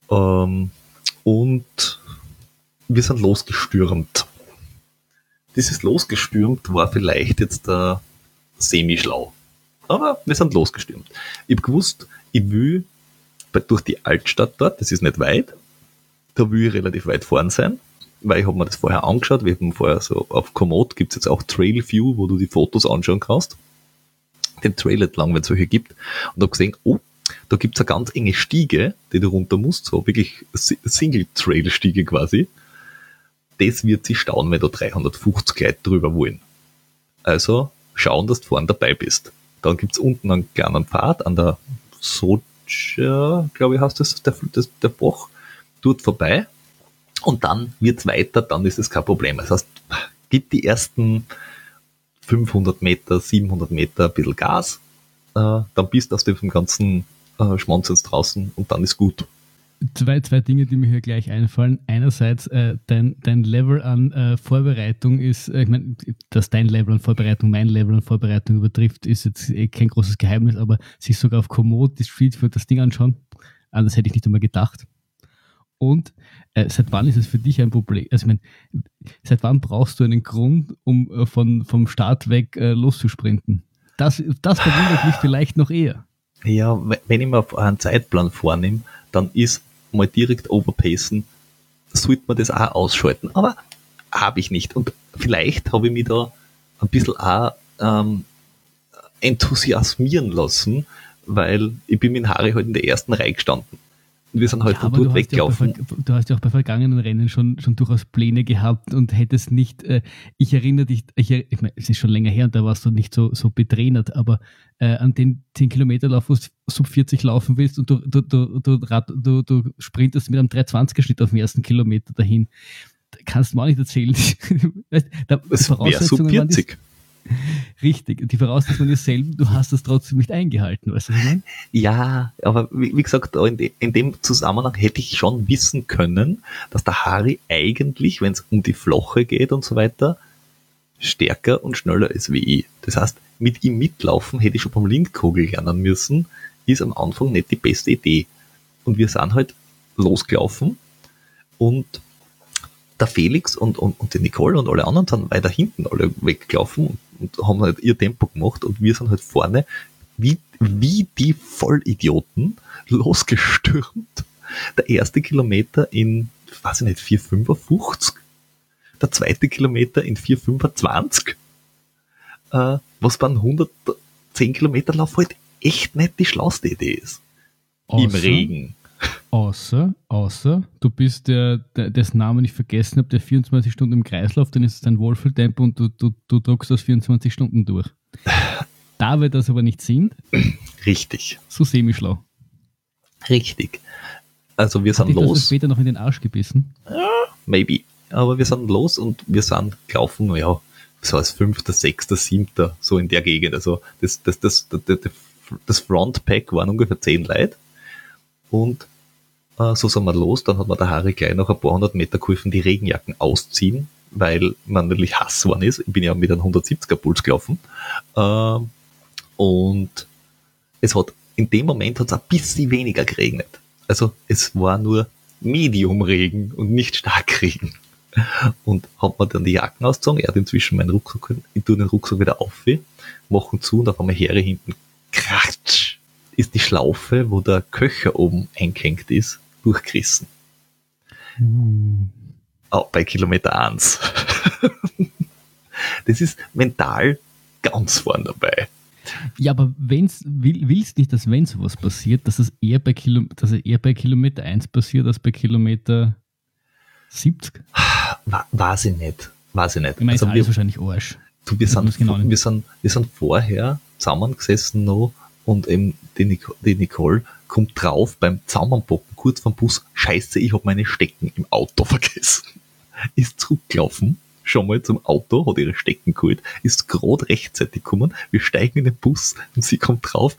Ähm, und wir sind losgestürmt. dieses losgestürmt war vielleicht jetzt äh, semi-schlau. Aber wir sind losgestürmt. Ich habe gewusst, ich will durch die Altstadt dort, das ist nicht weit, da will ich relativ weit vorn sein, weil ich habe mir das vorher angeschaut, wir haben vorher so auf Komoot gibt es jetzt auch Trail View, wo du die Fotos anschauen kannst, den Trail entlang, wenn es solche gibt, und habe gesehen, oh, da gibt's eine ganz enge Stiege, die du runter musst, so wirklich Single-Trail-Stiege quasi. Das wird sich stauen, wenn du 350 Leute drüber wollen. Also schauen, dass du vorne dabei bist. Dann gibt's unten einen kleinen Pfad an der Soja, glaube ich, heißt das, der, das, der Bach, dort vorbei. Und dann wird's weiter, dann ist es kein Problem. Das heißt, gib die ersten 500 Meter, 700 Meter ein bisschen Gas, äh, dann bist du aus dem ganzen äh, jetzt draußen und dann ist gut. Zwei, zwei Dinge, die mir hier gleich einfallen. Einerseits, äh, dein, dein Level an äh, Vorbereitung ist, äh, ich meine, dass dein Level an Vorbereitung mein Level an Vorbereitung übertrifft, ist jetzt eh kein großes Geheimnis, aber sich sogar auf Komoot die Street für das Ding anschauen, das hätte ich nicht einmal gedacht. Und äh, seit wann ist es für dich ein Problem? Also, ich meine, seit wann brauchst du einen Grund, um äh, von, vom Start weg äh, loszusprinten? Das, das verwundert mich vielleicht noch eher. Ja, wenn ich mir einen Zeitplan vornehme, dann ist mal direkt overpacen, sollte man das auch ausschalten. Aber habe ich nicht. Und vielleicht habe ich mich da ein bisschen auch ähm, enthusiasmieren lassen, weil ich bin mit Harry halt in der ersten Reihe gestanden wir sind halt ja, von dort weggelaufen. Ja du hast ja auch bei vergangenen Rennen schon, schon durchaus Pläne gehabt und hättest nicht, äh, ich erinnere dich, ich, ich meine, es ist schon länger her und da warst du nicht so, so betrainert, aber äh, an den 10 Kilometer Lauf, wo du sub 40 laufen willst und du, du, du, du, du, du sprintest mit einem 320er Schnitt auf dem ersten Kilometer dahin, kannst du mir auch nicht erzählen. <laughs> weißt, da, es wäre sub 40. <laughs> Richtig. Die Voraussetzung ist selben, du hast das trotzdem nicht eingehalten, weißt du? Ja, aber wie, wie gesagt, in, de, in, dem Zusammenhang hätte ich schon wissen können, dass der Harry eigentlich, wenn es um die Floche geht und so weiter, stärker und schneller ist wie ich. Das heißt, mit ihm mitlaufen hätte ich schon beim Lindkogel lernen müssen, ist am Anfang nicht die beste Idee. Und wir sind halt losgelaufen und der Felix und, und, und die Nicole und alle anderen sind weiter hinten alle weggelaufen und haben halt ihr Tempo gemacht und wir sind halt vorne wie, wie die Vollidioten losgestürmt. Der erste Kilometer in, weiß ich nicht, 4,55. Der zweite Kilometer in 4,25. Äh, was beim 110 Kilometer Lauf halt echt nicht die schlauste Idee ist. Außer, Im Regen. Außer, außer, du bist der, der dessen Namen ich vergessen habe, der 24 Stunden im Kreislauf, dann ist es dein Wohlfühltempo und du, du, du druckst das 24 Stunden durch. Da wir das aber nicht sind, richtig. So semi-schlau. Richtig. Also wir Hat sind los. Das später noch in den Arsch gebissen? Ja, maybe. Aber wir sind los und wir sind gelaufen, ja, so als fünfter, sechster, siebter, so in der Gegend. Also das, das, das, das, das, Frontpack waren ungefähr zehn Leute. Und so sind wir los. Dann hat mir der Harry gleich noch ein paar hundert Meter geholfen, die Regenjacken ausziehen, weil man natürlich Hass geworden ist. Ich bin ja mit einem 170er Puls gelaufen. Äh, und es hat, in dem Moment hat es ein bisschen weniger geregnet. Also es war nur Medium-Regen und nicht Starkregen. Und hat mir dann die Jacken ausgezogen. Er hat inzwischen meinen Rucksack, ich tue den Rucksack wieder auf, machen zu und auf einmal Heere hinten. Kratsch! Ist die Schlaufe, wo der Köcher oben eingehängt ist, durchgerissen. Mhm. Auch bei Kilometer 1. <laughs> das ist mental ganz vorn dabei. Ja, aber wenn's, will, willst nicht, dass wenn sowas passiert, dass es eher bei, Kilo, dass es eher bei Kilometer 1 passiert als bei Kilometer 70? Weiß ich nicht. Weiß ich nicht. Ich meine, also wir, wahrscheinlich Arsch. Du, wir, sind, genau wir, sind, wir sind vorher zusammengesessen noch und eben die, Nicole, die Nicole kommt drauf beim Zusammenbocken kurz vom Bus, scheiße, ich habe meine Stecken im Auto <laughs> vergessen. Ist zurückgelaufen, schon mal zum Auto, hat ihre Stecken geholt, ist gerade rechtzeitig gekommen, wir steigen in den Bus und sie kommt drauf,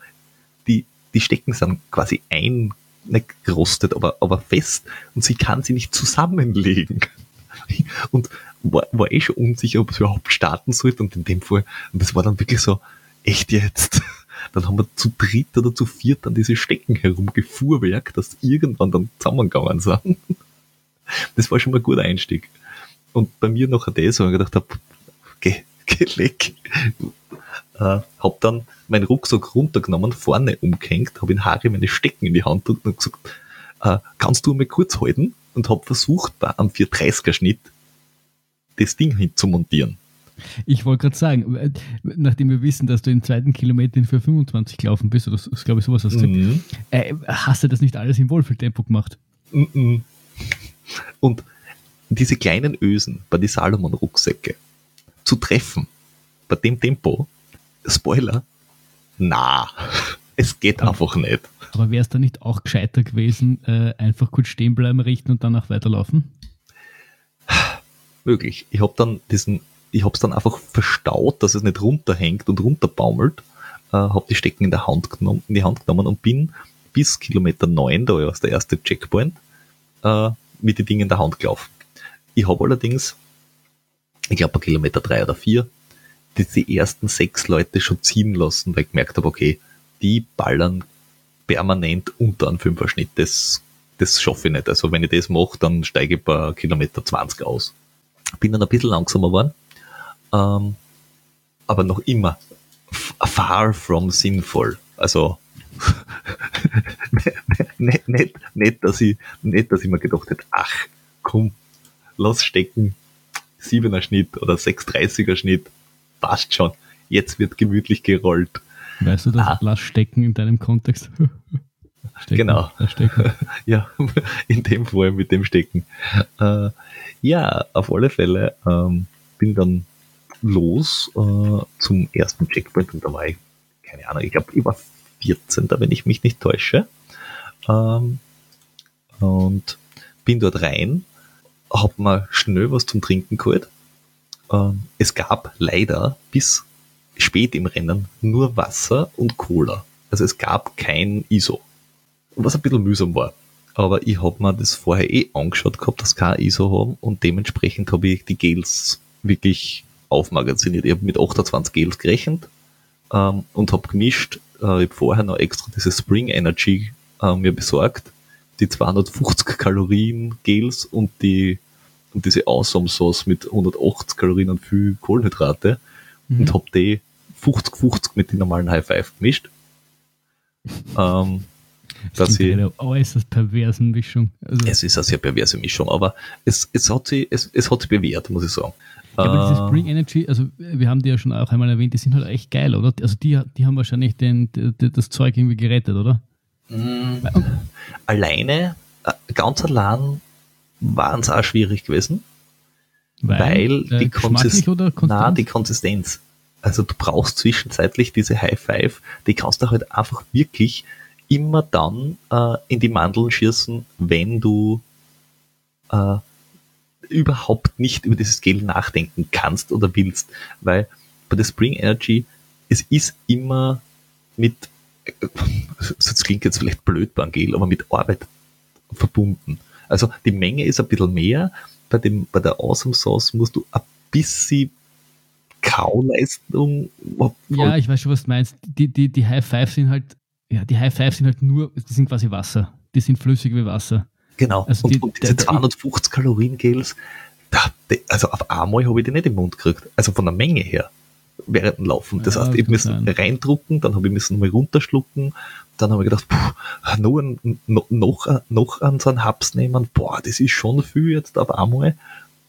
die, die Stecken sind quasi ein, nicht gerostet, aber, aber fest und sie kann sie nicht zusammenlegen. <laughs> Und war, war eh schon unsicher, ob es überhaupt starten sollte und in dem Fall, und das war dann wirklich so, echt jetzt? Dann haben wir zu dritt oder zu viert an diese Stecken herumgefuhrwerkt, dass irgendwann dann zusammengegangen sind. Das war schon mal ein guter Einstieg. Und bei mir noch das, wo ich gedacht habe, ge gelegt. Äh, hab dann meinen Rucksack runtergenommen, vorne umgehängt, habe in Harry meine Stecken in die Hand gedrückt und gesagt, äh, kannst du mal kurz halten? Und habe versucht, bei einem 430er Schnitt das Ding hinzumontieren. Ich wollte gerade sagen, äh, nachdem wir wissen, dass du im zweiten Kilometer in 425 gelaufen bist, oder das glaube ich sowas hast du, mhm. äh, hast du das nicht alles im Wohlfühltempo gemacht? Mhm. Und diese kleinen Ösen bei die Salomon-Rucksäcke zu treffen, bei dem Tempo, Spoiler, na, <laughs> es geht aber, einfach nicht. Aber wäre es da nicht auch gescheiter gewesen, äh, einfach kurz stehen bleiben, richten und danach weiterlaufen? Möglich. Ich habe dann diesen, ich habe es dann einfach verstaut, dass es nicht runterhängt und runterbaumelt, äh, habe die Stecken in, der Hand genommen, in die Hand genommen und bin bis Kilometer 9, da war der erste Checkpoint, äh, mit den Dingen in der Hand gelaufen. Ich habe allerdings, ich glaube Kilometer 3 oder 4, die, die ersten sechs Leute schon ziehen lassen, weil ich gemerkt habe, okay, die ballern permanent unter einen Fünferschnitt. Das, das schaffe ich nicht. Also wenn ich das mache, dann steige ich bei Kilometer 20 aus. Bin dann ein bisschen langsamer geworden, ähm, aber noch immer far from sinnvoll. Also nicht, <laughs> nicht, nicht, dass ich, nicht, dass ich mir gedacht hätte, ach, komm, lass stecken, 7er Schnitt oder 630er Schnitt, passt schon. Jetzt wird gemütlich gerollt. Weißt du das ah. Lass stecken in deinem Kontext? <laughs> stecken, genau. Stecken. <laughs> ja, in dem Fall mit dem Stecken. Äh, ja, auf alle Fälle ähm, bin dann los äh, zum ersten Checkpoint und da war ich, keine Ahnung, ich glaube, ich war 14. wenn ich mich nicht täusche. Ähm, und bin dort rein, hab mal schnell was zum Trinken geholt. Ähm, es gab leider bis spät im Rennen nur Wasser und Cola. Also es gab kein ISO. Was ein bisschen mühsam war. Aber ich habe mir das vorher eh angeschaut gehabt, dass kein ISO haben und dementsprechend habe ich die Gels wirklich aufmagaziniert. Ich habe mit 28 Gels gerechnet ähm, und habe gemischt. Äh, ich habe vorher noch extra diese Spring Energy äh, mir besorgt. Die 250 Kalorien Gels und die und diese Awesome Sauce mit 180 Kalorien und viel Kohlenhydrate mhm. und habe die 50-50 mit den normalen High Five gemischt. ähm, dass sie, eine äußerst perversen Mischung. Also es ist eine sehr perverse Mischung, aber es, es, hat sie, es, es hat sich bewährt, muss ich sagen. Ja, aber diese äh, Spring Energy, also wir haben die ja schon auch einmal erwähnt, die sind halt echt geil, oder? Also die, die haben wahrscheinlich den, die, das Zeug irgendwie gerettet, oder? Mm, alleine, äh, ganz allein waren es auch schwierig gewesen, weil, weil äh, die, Konsist na, die Konsistenz. Also du brauchst zwischenzeitlich diese High Five, die kannst du halt einfach wirklich immer dann äh, in die Mandeln schießen, wenn du äh, überhaupt nicht über dieses Gel nachdenken kannst oder willst. Weil bei der Spring Energy, es ist immer mit, <laughs> das klingt jetzt vielleicht blöd beim Gel, aber mit Arbeit verbunden. Also die Menge ist ein bisschen mehr. Bei, dem, bei der Awesome Sauce musst du ein bisschen Kauleistung. Ja, ich weiß schon, was du meinst. Die, die, die High Five sind halt, ja, die High Five sind halt nur, die sind quasi Wasser. Die sind flüssig wie Wasser. Genau. Also und, die, und diese 250 Kalorien Gels, da, also auf einmal habe ich die nicht im Mund gekriegt. Also von der Menge her während dem Laufen. Das ja, heißt, ich muss reindrucken, dann habe ich müssen nochmal runterschlucken, dann habe ich gedacht, puh, noch, ein, noch, noch, noch an so einen Haps nehmen, boah, das ist schon viel jetzt auf einmal,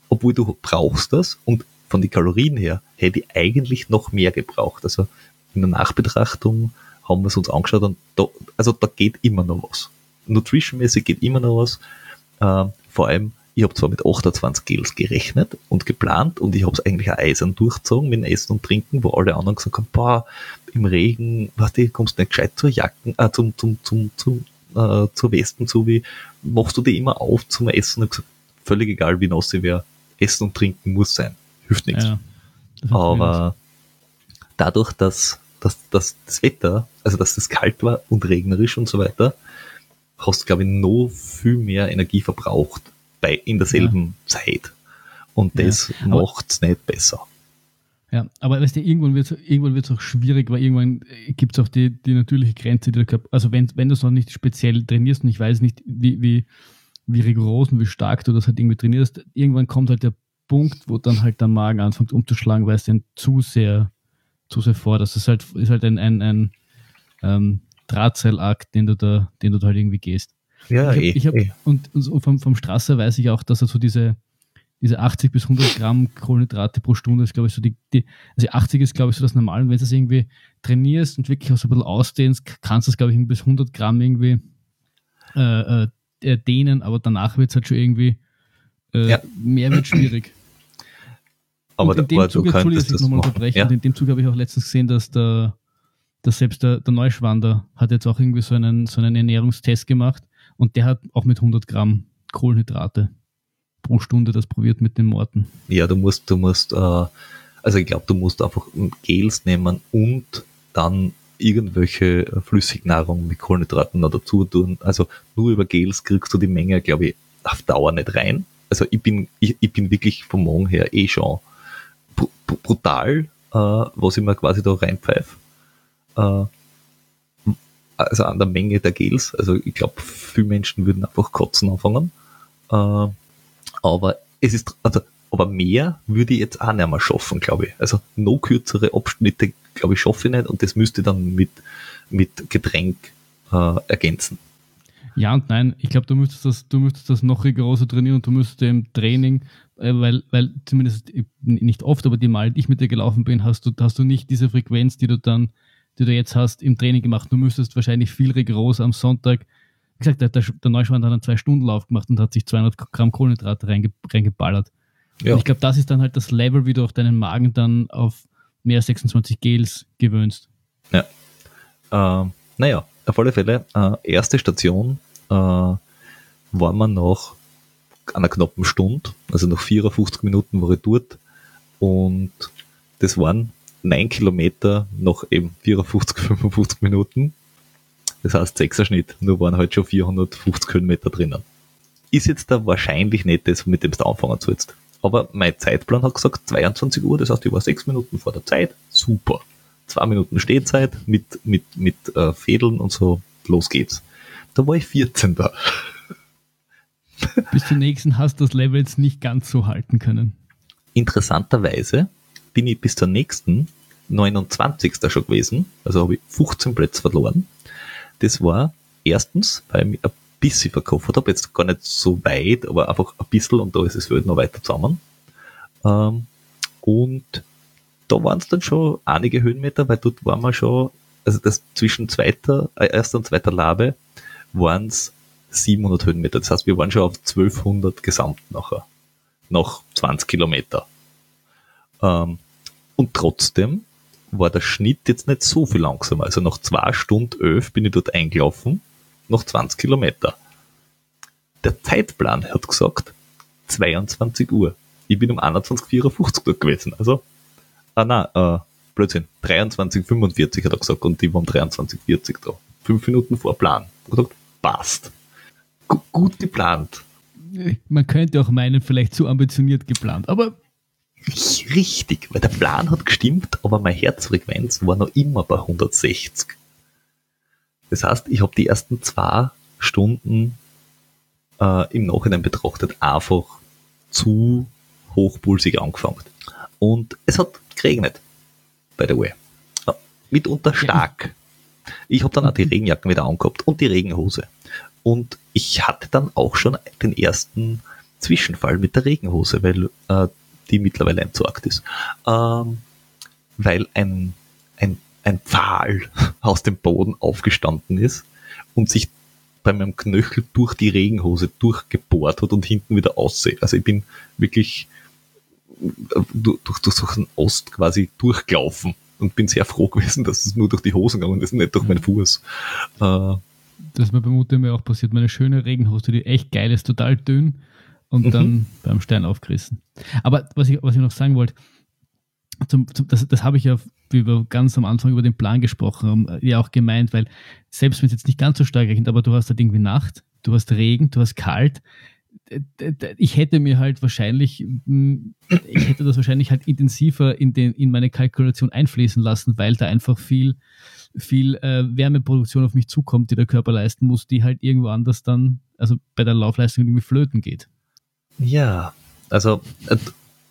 obwohl du brauchst das und von den Kalorien her hätte ich eigentlich noch mehr gebraucht. Also in der Nachbetrachtung haben wir es uns angeschaut und da, also da geht immer noch was. Nutritionmäßig geht immer noch was. Äh, vor allem, ich habe zwar mit 28 Gels gerechnet und geplant und ich habe es eigentlich auch eisern durchgezogen mit dem Essen und Trinken, wo alle anderen gesagt haben, boah, im Regen, weißt du, kommst nicht gescheit zur Jacken, äh, zum, zum, zum, zum äh, zur Westen zu, wie machst du die immer auf zum Essen? Und gesagt, völlig egal, wie nass sie wäre, Essen und Trinken muss sein. Hilft nichts. Ja, Aber dadurch, dass, dass, dass das Wetter, also dass es kalt war und regnerisch und so weiter, hast du, glaube ich, noch viel mehr Energie verbraucht bei, in derselben ja. Zeit. Und das ja, macht es nicht besser. Ja, aber weißt du, irgendwann wird es irgendwann wird's auch schwierig, weil irgendwann gibt es auch die, die natürliche Grenze, die der Körper, also wenn, wenn du es noch nicht speziell trainierst und ich weiß nicht, wie, wie, wie rigoros und wie stark du das halt irgendwie trainierst, irgendwann kommt halt der Punkt, wo dann halt der Magen anfängt umzuschlagen, weil es den zu sehr, zu sehr fordert. Das ist halt, ist halt ein, ein, ein ähm, Drahtseilakt, den du da, den du da halt irgendwie gehst. Ja, ich hab, eh, ich hab, eh. Und, und vom, vom Strasser weiß ich auch, dass er so diese, diese 80 bis 100 Gramm Kohlenhydrate pro Stunde ist, glaube ich, so die, die also 80 ist, glaube ich, so das Normale. Und wenn du das irgendwie trainierst und wirklich auch so ein bisschen ausdehnst, kannst du es, glaube ich, bis 100 Gramm irgendwie äh, äh, äh, dehnen, aber danach wird es halt schon irgendwie äh, Ja. mehr wird schwierig. Aber, und in dem aber du könntest dass ich das nochmal machen. unterbreche, Ja? und in dem Zuge habe ich auch letztens gesehen, dass der dass selbst der, der Neuschwander hat jetzt auch irgendwie so einen, so einen Ernährungstest gemacht und der hat auch mit 100 Gramm Kohlenhydrate pro Stunde das probiert mit den Morten. Ja, du musst, du musst, äh, also ich glaube, du musst einfach Gels nehmen und dann irgendwelche Flüssignahrung mit Kohlenhydraten noch dazu tun. Also nur über Gels kriegst du die Menge, glaube ich, auf Dauer nicht rein. Also ich bin, ich, ich bin wirklich vom Morgen her eh schon br br brutal, äh, was ich mir quasi da reinpfeife. Äh, also an der Menge der Gels. Also ich glaube, viele Menschen würden einfach kotzen anfangen. Äh, aber es ist, also, aber mehr würde ich jetzt auch nicht mehr schaffen, glaube ich. Also noch kürzere Abschnitte, glaube ich, schaffe ich nicht und das müsste dann mit, mit Getränk äh, ergänzen. Ja und nein, ich glaube, du müsstest das, du müsstest das noch rigoroser trainieren und du müsstest im Training, äh, weil, weil zumindest äh, nicht oft, aber die Mal, die ich mit dir gelaufen bin, hast du, hast du nicht diese Frequenz, die du dann, die du jetzt hast, im Training gemacht. Du müsstest wahrscheinlich viel rigoroser am Sonntag. Wie gesagt, der, der, Neuschwand hat einen Zwei-Stunden-Lauf gemacht und hat sich 200 Gramm Kohlenhydrate reinge, reingeballert. Ja. Und ich glaube, das ist dann halt das Level, wie du auch deinen Magen dann auf mehr als 26 Gels gewöhnst. Äh, naja, auf alle Fälle, äh, erste Station äh, waren wir nach einer knappen Stunde, also nach 54 Minuten war ich dort und das waren 9 Kilometer nach eben 54, 55 Minuten. Das heißt, 6er Schnitt, nur waren halt schon 450 Höhenmeter drinnen. Ist jetzt da wahrscheinlich nicht das, mit dem du anfangen sollst. Aber mein Zeitplan hat gesagt 22 Uhr, das heißt, ich war 6 Minuten vor der Zeit, super. Zwei Minuten Stehzeit mit, mit, mit äh, Fädeln und so, los geht's. Da war ich 14 da. Bis zum nächsten hast du das Level jetzt nicht ganz so halten können. Interessanterweise bin ich bis zur nächsten 29. schon gewesen, also habe ich 15 Plätze verloren. Das war erstens, weil ich mich ein bisschen verkauft habe, jetzt gar nicht so weit, aber einfach ein bisschen und da ist es Welt noch weiter zusammen. Ähm, und da waren es dann schon einige Höhenmeter, weil dort waren wir schon, also das zwischen zweiter, äh, erster und zweiter Labe waren es 700 Höhenmeter. Das heißt, wir waren schon auf 1200 gesamt nachher. Nach 20 Kilometer. Ähm, und trotzdem war der Schnitt jetzt nicht so viel langsamer. Also nach zwei Stunden elf bin ich dort eingelaufen, nach 20 Kilometer. Der Zeitplan hat gesagt 22 Uhr. Ich bin um 21.54 dort gewesen. Also, ah nein, äh, Blödsinn, 23.45 hat er gesagt und ich war um 23.40 da. Fünf Minuten vor Plan. Ich gesagt, passt. Gu- gut geplant. Man könnte auch meinen, vielleicht zu ambitioniert geplant, aber Richtig, weil der Plan hat gestimmt, aber meine Herzfrequenz war noch immer bei 160. Das heißt, ich habe die ersten zwei Stunden äh, im Nachhinein betrachtet einfach zu hochpulsig angefangen. Und es hat geregnet, by the way. Ja, mitunter stark. Ich habe dann auch die Regenjacken wieder angehabt und die Regenhose. Und ich hatte dann auch schon den ersten Zwischenfall mit der Regenhose, weil äh, die mittlerweile entsorgt ist. Ähm, weil ein, ein, ein Pfahl <laughs> aus dem Boden aufgestanden ist und sich bei meinem Knöchel durch die Regenhose durchgebohrt hat und hinten wieder aussehen. Also ich bin wirklich äh, durch, durch, durch so einen Ost quasi durchgelaufen und bin sehr froh <laughs> gewesen, dass es nur durch die Hosen gegangen ist, nicht durch meinen Fuß. Äh, das ist mir bei Mutter mir auch passiert. Meine schöne Regenhose, die echt geil ist, total dünn und Mhm. dann beim Stein aufgerissen. Aber was ich, was ich noch sagen wollte, zum, zum, das, das habe ich ja, wie wir ganz am Anfang über den Plan gesprochen haben, äh, ja auch gemeint, weil selbst wenn es jetzt nicht ganz so stark regnet, aber du hast halt irgendwie Nacht, du hast Regen, du hast kalt. Ich hätte mir halt wahrscheinlich, ich hätte das wahrscheinlich halt intensiver in, den, in meine Kalkulation einfließen lassen, weil da einfach viel, viel äh, Wärmeproduktion auf mich zukommt, die der Körper leisten muss, die halt irgendwo anders dann, also bei der Laufleistung irgendwie flöten geht. Ja, also äh,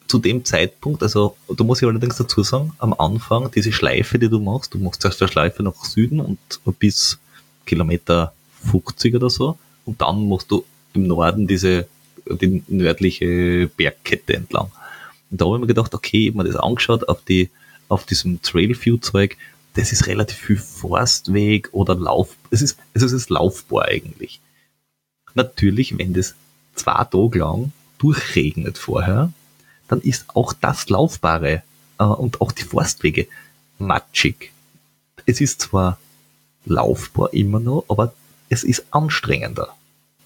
zu dem Zeitpunkt, also da muss ich allerdings dazu sagen, am Anfang diese Schleife, die du machst, du machst zuerst eine Schleife nach Süden und bis Kilometer 50 oder so und dann machst du im Norden diese die nördliche Bergkette entlang. Und da habe ich mir gedacht, okay, ich habe mir das angeschaut auf die auf diesem Trailview-Zeug, das ist relativ viel Forstweg oder Lauf, es ist, also es ist laufbar eigentlich. Natürlich, wenn das zwei Tage lang durchregnet vorher, dann ist auch das Laufbare äh, und auch die Forstwege matschig. Es ist zwar laufbar immer noch, aber es ist anstrengender.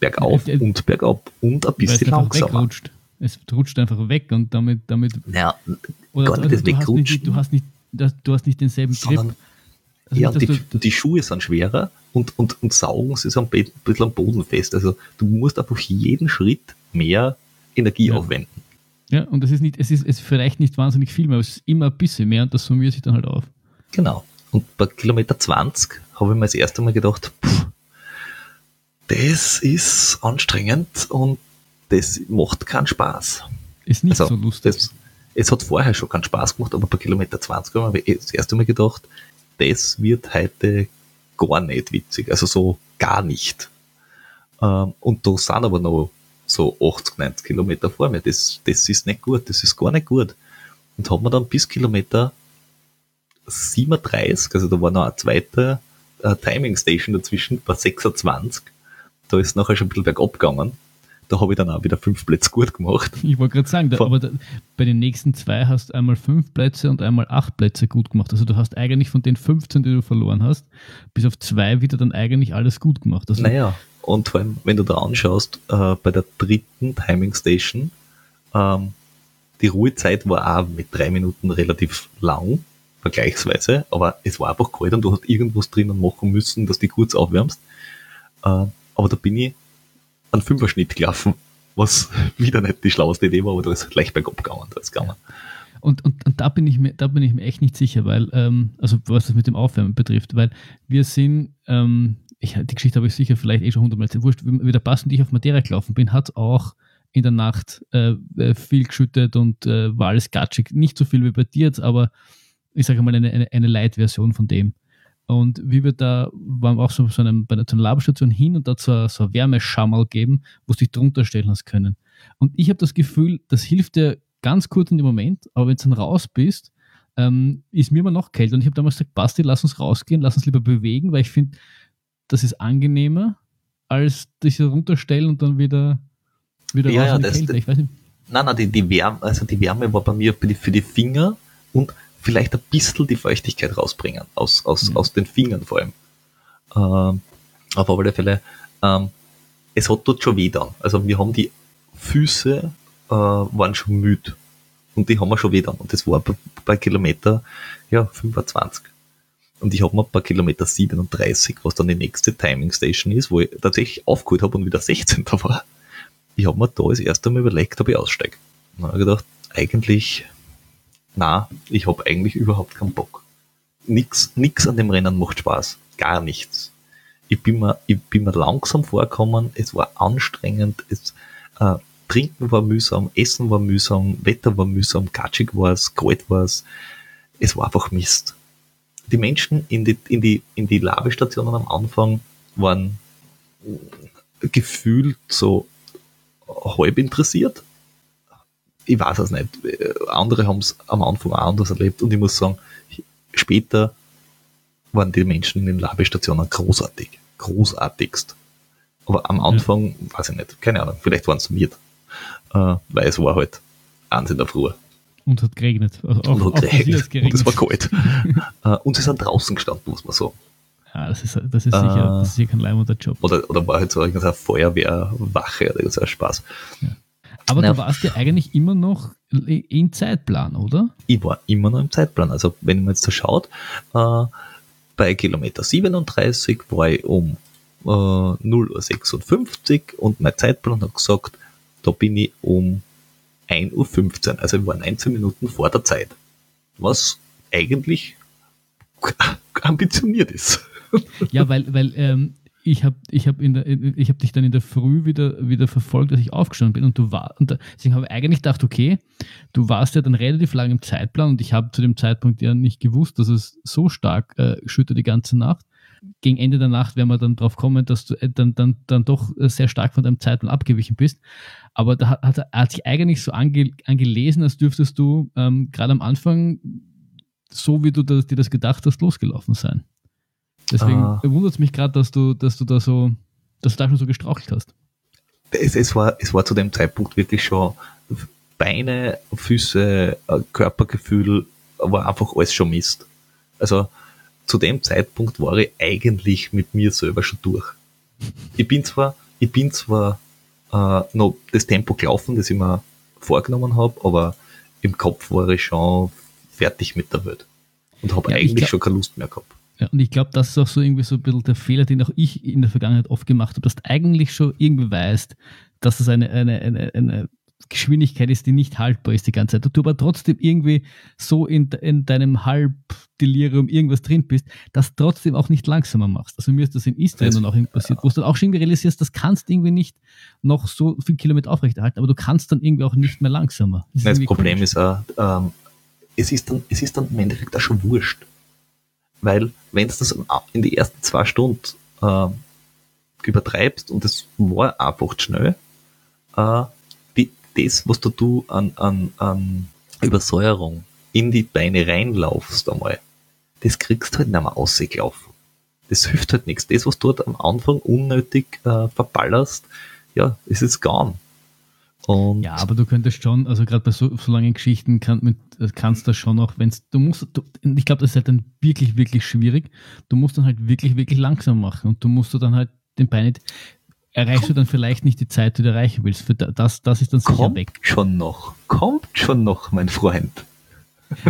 Bergauf ja, und bergab und ein bisschen langsamer. Wegrutscht. Es rutscht einfach weg und damit, damit ja, oder, gar nicht das wegrutschen. Du hast nicht, du hast nicht denselben Grip. Also ja, die, die, Schuhe sind schwerer und, und, und saugen sie so ein bisschen am Boden fest. Also du musst einfach jeden Schritt mehr Energie ja. aufwenden. Ja, und das ist nicht, es ist, es vielleicht nicht wahnsinnig viel mehr, aber es ist immer ein bisschen mehr und das summiert sich dann halt auf. Genau. Und bei Kilometer 20 habe ich mir das erste Mal gedacht, pff, das ist anstrengend und das macht keinen Spaß. Ist nicht also, so lustig. Das, es hat vorher schon keinen Spaß gemacht, aber bei Kilometer 20 habe ich das erste Mal gedacht, das wird heute gar nicht witzig. Also so gar nicht. Ähm, und da sind aber noch so 80, 90 Kilometer vor mir. Das, das ist nicht gut, das ist gar nicht gut. Und haben wir dann bis Kilometer 37, also da war noch eine zweite äh, Timing Station dazwischen, bei 26. Da ist nachher schon ein bisschen bergab gegangen. Da habe ich dann auch wieder fünf Plätze gut gemacht. Ich wollte gerade sagen, da, aber da, bei den nächsten zwei hast du einmal fünf Plätze und einmal acht Plätze gut gemacht. Also du hast eigentlich von den 15, die du verloren hast, bis auf zwei wieder dann eigentlich alles gut gemacht. Also naja, und vor allem, wenn du da anschaust, äh, bei der dritten Timing Station, ähm, die Ruhezeit war auch mit drei Minuten relativ lang, vergleichsweise, aber es war einfach kalt und du hast irgendwas drinnen machen müssen, dass du kurz aufwärmst. Äh, aber da bin ich einen Fünferschnitt gelaufen, was wieder nicht die schlaueste Idee war, aber da ist leicht bergab gegangen. Da ist gegangen. Und, und, und, da, bin ich mir, da bin ich mir echt nicht sicher, weil, ähm, also was das mit dem Aufwärmen betrifft, weil wir sind, ähm, ich, die Geschichte habe ich sicher vielleicht eh schon hundertmal erzählt, wurscht, wie der Pass und ich auf Materia gelaufen bin, hat auch in der Nacht äh, äh, viel geschüttet und äh, war alles gatschig. Nicht so viel wie bei dir jetzt, aber ich sage mal eine, eine, eine Light-Version von dem. Und wie wir da, waren wir auch so, so einem, bei einer, so Laberstation hin und da so, so Wärmeschammerl geben, wo du dich drunter stellen hast können. Und ich habe das Gefühl, das hilft dir ganz kurz in dem Moment, aber wenn du dann raus bist, ähm, ist mir immer noch kälter. Und ich habe damals gesagt, Basti, lass uns rausgehen, lass uns lieber bewegen, weil ich finde, das ist angenehmer, als dich runterstellen und dann wieder, wieder ja, raus ja, in die Kälte. Ich weiß nicht. Nein, nein, die, die, Wärme, also die Wärme war bei mir für die, für die Finger und vielleicht ein bisschen die Feuchtigkeit rausbringen, aus, aus, mhm. aus den Fingern vor allem. Ähm, auf alle Fälle, ähm, es hat dort schon weh dann. Also wir haben die Füße äh, waren schon müde und die haben wir schon weh dann. Und das war bei, bei Kilometer ja, 25. Und ich habe mir bei Kilometer 37, was dann die nächste Timing Station ist, wo ich tatsächlich aufgeholt habe und wieder 16. <laughs> war, ich habe mir da das erste Mal überlegt, ob ich aussteige. Und dann habe ich gedacht, eigentlich na, ich habe eigentlich überhaupt keinen Bock. Nix, nix an dem Rennen macht Spaß. Gar nichts. Ich bin mir, ich bin mir langsam vorgekommen, es war anstrengend, es, äh, Trinken war mühsam, Essen war mühsam, Wetter war mühsam, gatschig war es, kalt war es. Es war einfach Mist. Die Menschen in die, in die, in die Labestationen am Anfang waren gefühlt so halb interessiert, ich weiß es nicht. Andere haben es am Anfang auch anders erlebt und ich muss sagen, später waren die Menschen in den Labestationen großartig. Großartigst. Aber am Anfang, mhm. weiß ich nicht, keine Ahnung, vielleicht waren es mir, äh, weil es war halt eins in der Früh. Und hat geregnet. Also auch, und hat geregnet. geregnet. Und es war kalt. <laughs> äh, und sie sind draußen gestanden, muss man sagen. Ja, das ist, das ist, sicher, äh, das ist sicher kein leimender Job. Oder, oder war halt so eine Feuerwehrwache oder so ein Spaß. Ja. Aber Na, du warst ja eigentlich immer noch im Zeitplan, oder? Ich war immer noch im Zeitplan. Also wenn man jetzt so schaut, äh, bei Kilometer 37 war ich um äh, 0.56 Uhr und mein Zeitplan hat gesagt, da bin ich um 1.15 Uhr. Also ich war 19 Minuten vor der Zeit. Was eigentlich <laughs> ambitioniert ist. Ja, weil, weil ähm, ich habe ich hab hab dich dann in der Früh wieder, wieder verfolgt, als ich aufgestanden bin und du warst, und deswegen habe ich eigentlich gedacht, okay, du warst ja dann relativ lang im Zeitplan und ich habe zu dem Zeitpunkt ja nicht gewusst, dass es so stark äh, schüttet die ganze Nacht. Gegen Ende der Nacht werden wir dann drauf kommen, dass du äh, dann, dann, dann doch sehr stark von deinem Zeitplan abgewichen bist. Aber da hat, hat, hat sich eigentlich so ange, angelesen, als dürftest du ähm, gerade am Anfang, so wie du das, dir das gedacht hast, losgelaufen sein. Deswegen ah. wundert es mich gerade, dass du, dass du da so, dass du da schon so gestrauchelt hast. Es, es, war, es war zu dem Zeitpunkt wirklich schon Beine, Füße, äh, Körpergefühl, war einfach alles schon Mist. Also zu dem Zeitpunkt war ich eigentlich mit mir selber schon durch. Ich bin zwar, ich bin zwar äh, noch das Tempo gelaufen, das ich mir vorgenommen habe, aber im Kopf war ich schon fertig mit der Welt und habe ja, eigentlich glaub, schon keine Lust mehr gehabt. Ja, und ich glaube, das ist auch so irgendwie so ein bisschen der Fehler, den auch ich in der Vergangenheit oft gemacht habe, dass du eigentlich schon irgendwie weißt, dass es eine, eine, eine, eine Geschwindigkeit ist, die nicht haltbar ist die ganze Zeit. Du aber trotzdem irgendwie so in, in deinem Halbdelirium irgendwas drin bist, das trotzdem auch nicht langsamer machst. Also mir ist das in Istrien dann auch passiert, wo du dann auch schon irgendwie realisierst, das kannst irgendwie nicht noch so viel Kilometer aufrechterhalten, aber du kannst dann irgendwie auch nicht mehr langsamer. Das, das Problem komisch. ist auch, ähm, es ist dann, es ist dann im Endeffekt auch schon wurscht. Weil, wenn du das in die ersten zwei Stunden äh, übertreibst und es war einfach schnell, äh, die, das, was du, an, an, an Übersäuerung in die Beine reinlaufst einmal, das kriegst du halt nicht mehr ausgelaufen. Das hilft halt nichts. Das, was du dort am Anfang unnötig äh, verballerst, ja, ist jetzt gone. Und ja, aber du könntest schon, also gerade bei so, so langen Geschichten kann, mit, kannst du schon auch, wenn du musst, du, ich glaube, das ist halt dann wirklich, wirklich schwierig. Du musst dann halt wirklich, wirklich langsam machen und du musst du dann halt den Bein nicht, erreichst du dann vielleicht nicht die Zeit, die du erreichen willst. Für das, das ist dann sicher kommt weg. schon noch, kommt schon noch, mein Freund.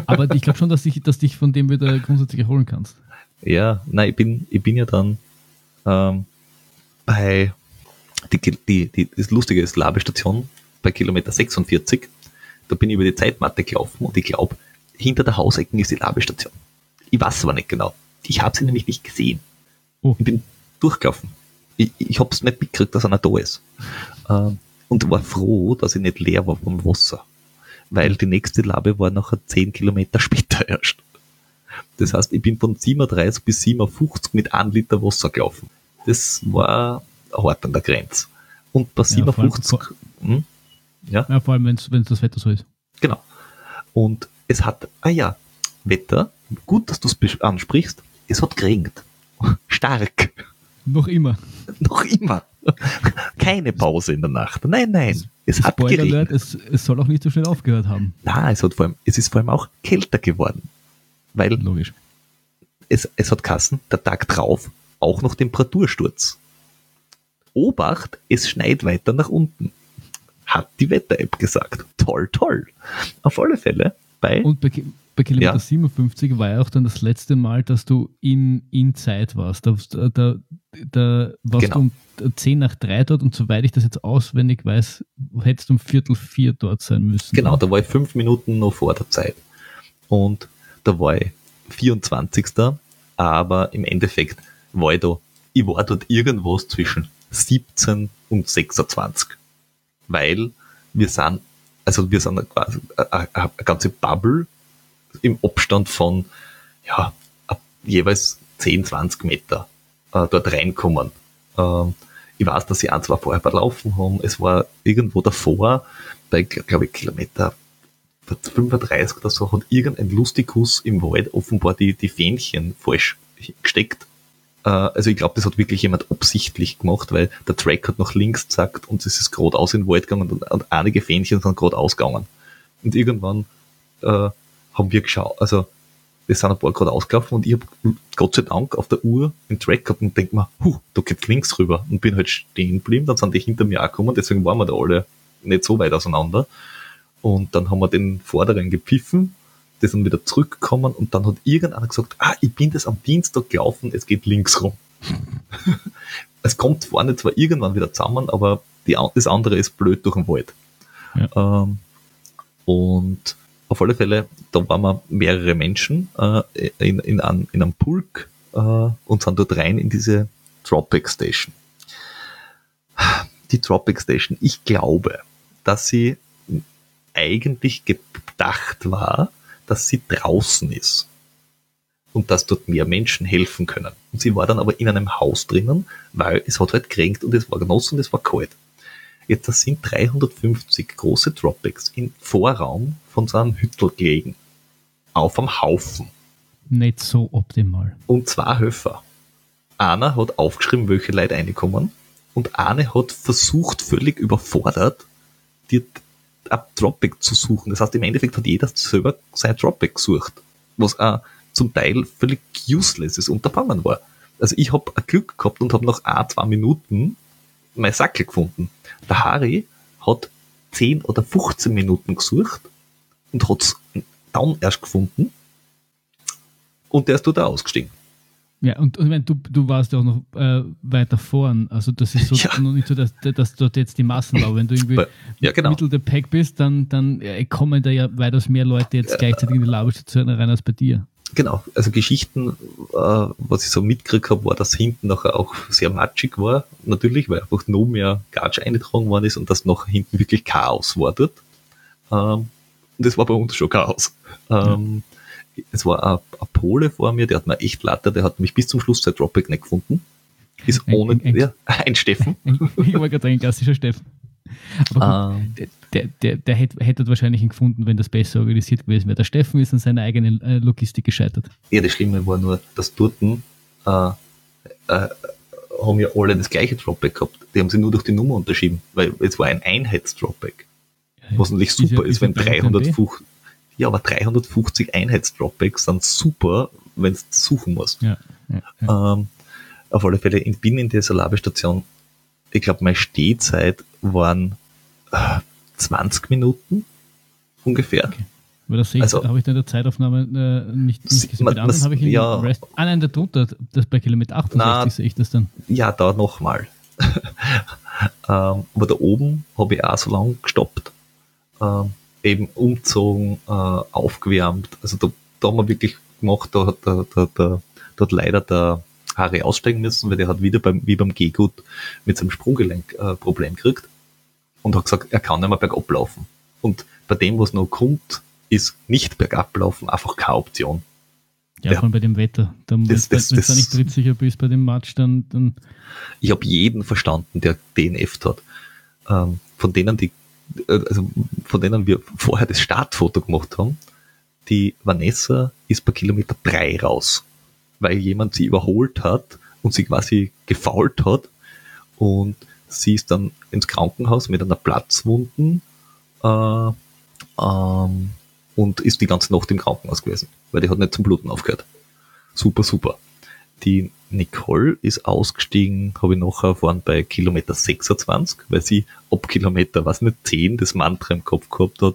Aber ich glaube schon, dass, ich, dass dich von dem wieder grundsätzlich erholen kannst. Ja, nein, ich bin, ich bin ja dann ähm, bei die, die, die, das Lustige ist, Labestation bei Kilometer 46, da bin ich über die Zeitmatte gelaufen und ich glaube, hinter der Hausecken ist die Labestation. Ich weiß aber nicht genau. Ich habe sie nämlich nicht gesehen. Oh. Ich bin durchgelaufen. Ich, ich habe es nicht mitgekriegt, dass einer da ist. Ähm, und war froh, dass ich nicht leer war vom Wasser. Weil die nächste Labe war nachher 10 Kilometer <laughs> später erst. Das heißt, ich bin von 37 bis 57 mit 1 Liter Wasser gelaufen. Das war hart an der Grenze. Und bei 57, ja, hm, ja? ja vor allem, wenn das Wetter so ist. Genau. Und es hat, ah ja, Wetter, gut, dass du es ansprichst, es hat geregnet. <laughs> Stark. Noch immer. Noch immer. <laughs> Keine Pause in der Nacht. Nein, nein. Es hat Spoiler geregnet. Alert, es, es soll auch nicht so schnell aufgehört haben. Na, es, hat vor allem, es ist vor allem auch kälter geworden. Weil Logisch. Es, es hat Kassen, der Tag drauf, auch noch Temperatursturz. Obacht, es schneit weiter nach unten hat die Wetter-App gesagt. Toll, toll. Auf alle Fälle bei. Und bei, bei Kilometer ja. 57 war ja auch dann das letzte Mal, dass du in, in Zeit warst. Da, da, da warst genau. du um 10 nach 3 dort und soweit ich das jetzt auswendig weiß, hättest du um Viertel 4 dort sein müssen. Genau, da war ich fünf Minuten noch vor der Zeit. Und da war ich 24. Aber im Endeffekt war ich da, ich war dort irgendwas zwischen 17 und 26 weil wir sind, also wir sind quasi eine ganze Bubble im Abstand von, ja, jeweils 10, 20 Meter äh, dort reinkommen. Ähm, ich weiß, dass sie ein, zwei vorher verlaufen haben. Es war irgendwo davor, bei, glaube ich, Kilometer 35 oder so, hat irgendein Lustikus im Wald offenbar die, die Fähnchen falsch gesteckt also ich glaube, das hat wirklich jemand absichtlich gemacht, weil der Track hat nach links gesagt und es ist geradeaus in den Wald gegangen und, und einige Fähnchen sind geradeaus gegangen. Und irgendwann äh, haben wir geschaut, also es sind ein paar gerade ausgelaufen und ich habe Gott sei Dank auf der Uhr den Track gehabt und denk mir, huh, da geht links rüber und bin halt stehen geblieben, dann sind die hinter mir auch gekommen, deswegen waren wir da alle nicht so weit auseinander. Und dann haben wir den Vorderen gepfiffen die sind wieder zurückgekommen und dann hat irgendeiner gesagt, ah, ich bin das am Dienstag gelaufen, es geht links rum. <laughs> es kommt vorne zwar irgendwann wieder zusammen, aber die, das andere ist blöd durch den Wald. Ja. Ähm, und auf alle Fälle, da waren wir mehrere Menschen äh, in, in, an, in einem Pulk äh, und sind dort rein in diese Tropic Station. Die Tropic Station, ich glaube, dass sie eigentlich gedacht war, dass sie draußen ist und dass dort mehr Menschen helfen können. Und sie war dann aber in einem Haus drinnen, weil es hat halt geregnet und es war genoss und es war kalt. Jetzt das sind 350 große Tropics im Vorraum von so einem Hüttel gelegen. Auf am Haufen. Nicht so optimal. Und zwei Höfer. Einer hat aufgeschrieben, welche Leute reinkommen und eine hat versucht, völlig überfordert, die ab Tropic zu suchen. Das heißt, im Endeffekt hat jeder selber sein Tropic gesucht, was auch zum Teil völlig uselesses Unterfangen war. Also ich habe Glück gehabt und habe nach ein, zwei Minuten mein Sackel gefunden. Der Harry hat 10 oder 15 Minuten gesucht und hat es dann erst gefunden und der ist dort ausgestiegen. Ja, und, und wenn du, du warst ja auch noch äh, weiter vorn. Also das ist so <laughs> ja. noch nicht so, dass, dass dort jetzt die Massen waren. Wenn du irgendwie ja, genau. Mittel der Pack bist, dann, dann kommen da ja weitaus mehr Leute jetzt gleichzeitig in die Labestation rein als bei dir. Genau, also Geschichten, äh, was ich so mitgekriegt habe, war, dass hinten nachher auch sehr matschig war, natürlich, weil einfach noch mehr Gatsch eingetragen worden ist und dass noch hinten wirklich Chaos war dort. Ähm, und das war bei uns schon Chaos. Ähm, ja es war ein, ein, Pole vor mir, der hat mir echt latter, der hat mich bis zum Schluss seit Dropback nicht gefunden. Ist ohne, ein, ein, ja, <laughs> ein Steffen. <laughs> ich war gerade ein klassischer Steffen. Aber gut, ähm, der, der, der hätte, hätte wahrscheinlich ihn gefunden, wenn das besser organisiert gewesen wäre. Der Steffen ist an seiner eigenen äh, Logistik gescheitert. Ja, das Schlimme war nur, dass dort äh, äh, haben ja alle das gleiche Dropback gehabt. Die haben sie nur durch die Nummer unterschieden, weil es war ein Einheits-Dropback. Was natürlich super ist, ist, wenn 350, ja, aber 350 Einheits-Dropbacks sind super, wenn du suchen musst. Ja, ja, ja. Ähm, auf alle Fälle, ich bin in dieser Labestation, ich glaube, meine Stehzeit waren äh, 20 Minuten ungefähr. Okay. Aber das sehe ich, also, habe ich in der Zeitaufnahme äh, nicht, nicht gesehen. Man, bei anderen habe ich ja, Rest, ah nein, der drunter, das bei Kilometer 68 sehe ich das dann. Ja, da nochmal. <laughs> ähm, aber da oben habe ich auch so lange gestoppt. Ähm, eben umzogen, äh, aufgewärmt. Also da, da haben wir wirklich gemacht, da hat, da, da, da, da hat leider der Harry aussteigen müssen, weil der hat wieder beim, wie beim Gehgut mit seinem Sprunggelenk äh, Problem gekriegt und hat gesagt, er kann nicht mehr bergab laufen. Und bei dem, was noch kommt, ist nicht bergab laufen einfach keine Option. Ja, vor allem bei dem Wetter. Da, das, wenn du nicht trittsicher bist bei dem Match, dann. dann ich habe jeden verstanden, der DNF hat. Ähm, von denen, die also von denen wir vorher das Startfoto gemacht haben, die Vanessa ist bei Kilometer drei raus, weil jemand sie überholt hat und sie quasi gefault hat und sie ist dann ins Krankenhaus mit einer Platzwunden äh, ähm, und ist die ganze Nacht im Krankenhaus gewesen, weil die hat nicht zum Bluten aufgehört. Super, super. Die Nicole ist ausgestiegen, habe ich noch erfahren, bei Kilometer 26, weil sie ab Kilometer, was nicht, 10 das Mantra im Kopf gehabt hat.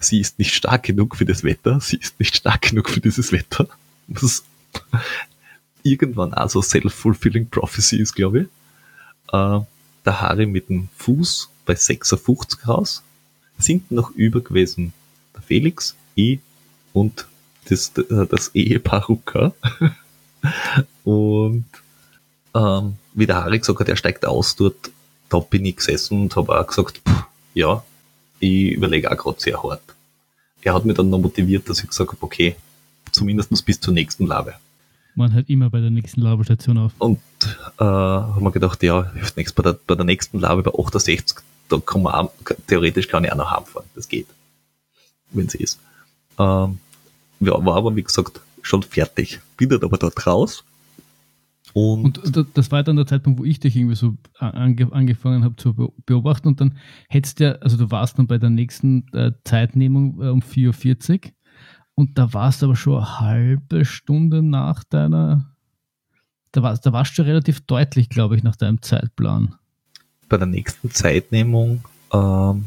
Sie ist nicht stark genug für das Wetter, sie ist nicht stark genug für dieses Wetter. Was irgendwann auch so self-fulfilling prophecy ist, glaube ich. Äh, der Harry mit dem Fuß bei 56 raus, sind noch über gewesen der Felix, ich und das, das Ehepaar Rucker. <laughs> Und ähm, wie der Harry gesagt hat, er steigt aus dort, da bin ich gesessen und habe auch gesagt, pff, ja, ich überlege auch gerade sehr hart. Er hat mich dann noch motiviert, dass ich gesagt habe, okay, zumindest bis zur nächsten Labe. Man hört immer bei der nächsten Labestation auf. Und äh, haben wir gedacht, ja, hilft nichts. Bei der, bei der nächsten Labe, bei 68, da kann man auch, theoretisch kann ich auch noch heimfahren. Das geht. Wenn sie ist. Ähm, ja, war aber, wie gesagt, schon fertig. Bin dann aber dort raus. Und, und das war dann der Zeitpunkt, wo ich dich irgendwie so ange angefangen habe zu beobachten und dann hättest du ja, also du warst dann bei der nächsten äh, Zeitnehmung äh, um 4.40 Uhr und da warst du aber schon eine halbe Stunde nach deiner, da, war, da warst du relativ deutlich, glaube ich, nach deinem Zeitplan. Bei der nächsten Zeitnehmung, ähm,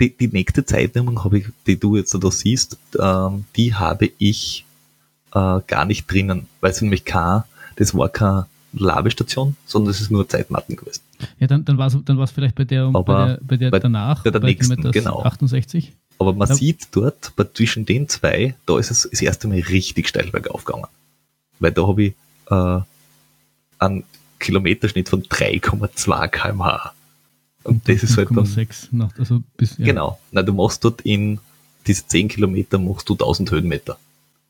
die, die nächste Zeitnehmung ich, die du jetzt da siehst, ähm, die habe ich äh, gar nicht drinnen, weil es nämlich kein, das war keine Labestation, sondern es ist nur Zeitmatten gewesen. Ja, dann, dann war es dann vielleicht bei der, Aber bei der, bei der danach, bei der bei nächsten, genau. 68. Aber man ja. sieht dort, bei, zwischen den zwei, da ist es das erste Mal richtig steil bergauf gegangen. Weil da habe ich äh, einen Kilometerschnitt von 3,2 km/h. Und das ist halt dann. 5,6 nach, also bis, ja. Genau. Na, du machst dort in diese 10 Kilometer machst du 1000 Höhenmeter.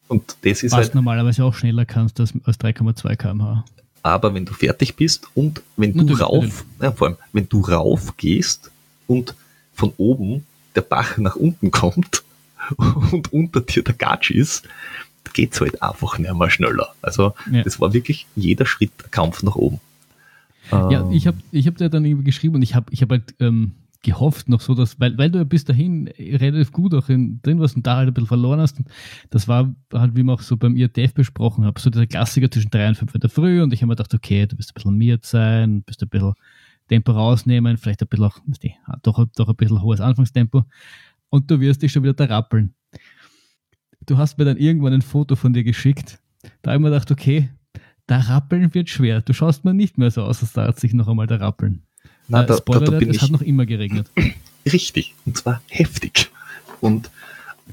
Und das ist Was halt, normalerweise auch schneller kannst als, als 3,2 km/h. aber wenn du fertig bist und wenn du rauf, ja, vor allem, wenn du rauf gehst und von oben der Bach nach unten kommt <laughs> und unter dir der Gatsch ist, geht's halt einfach nicht mehr schneller. Also, Ja. das war wirklich jeder Schritt Kampf nach oben. Ja, Ähm, ich habe ich hab dir dann irgendwie geschrieben und ich habe ich hab halt ähm, gehofft noch so, dass, weil, weil du ja bis dahin relativ gut auch in, drin warst und da halt ein bisschen verloren hast. Und das war halt, wie wir auch so beim IRTF besprochen haben, so dieser Klassiker zwischen drei und fünf in der Früh und ich habe mir gedacht, okay, du bist ein bisschen miert sein, bist ein bisschen Tempo rausnehmen, vielleicht ein bisschen auch, weißt du, doch, doch ein bisschen hohes Anfangstempo und du wirst dich schon wieder da rappeln. Du hast mir dann irgendwann ein Foto von dir geschickt. Da habe ich mir gedacht, okay, da rappeln wird schwer. Du schaust mir nicht mehr so aus, als da hat sich noch einmal da rappeln. Na, Äh, da, da, Spoiler da Alert, bin es ich hat noch immer geregnet. <clears throat> richtig. Und zwar heftig. Und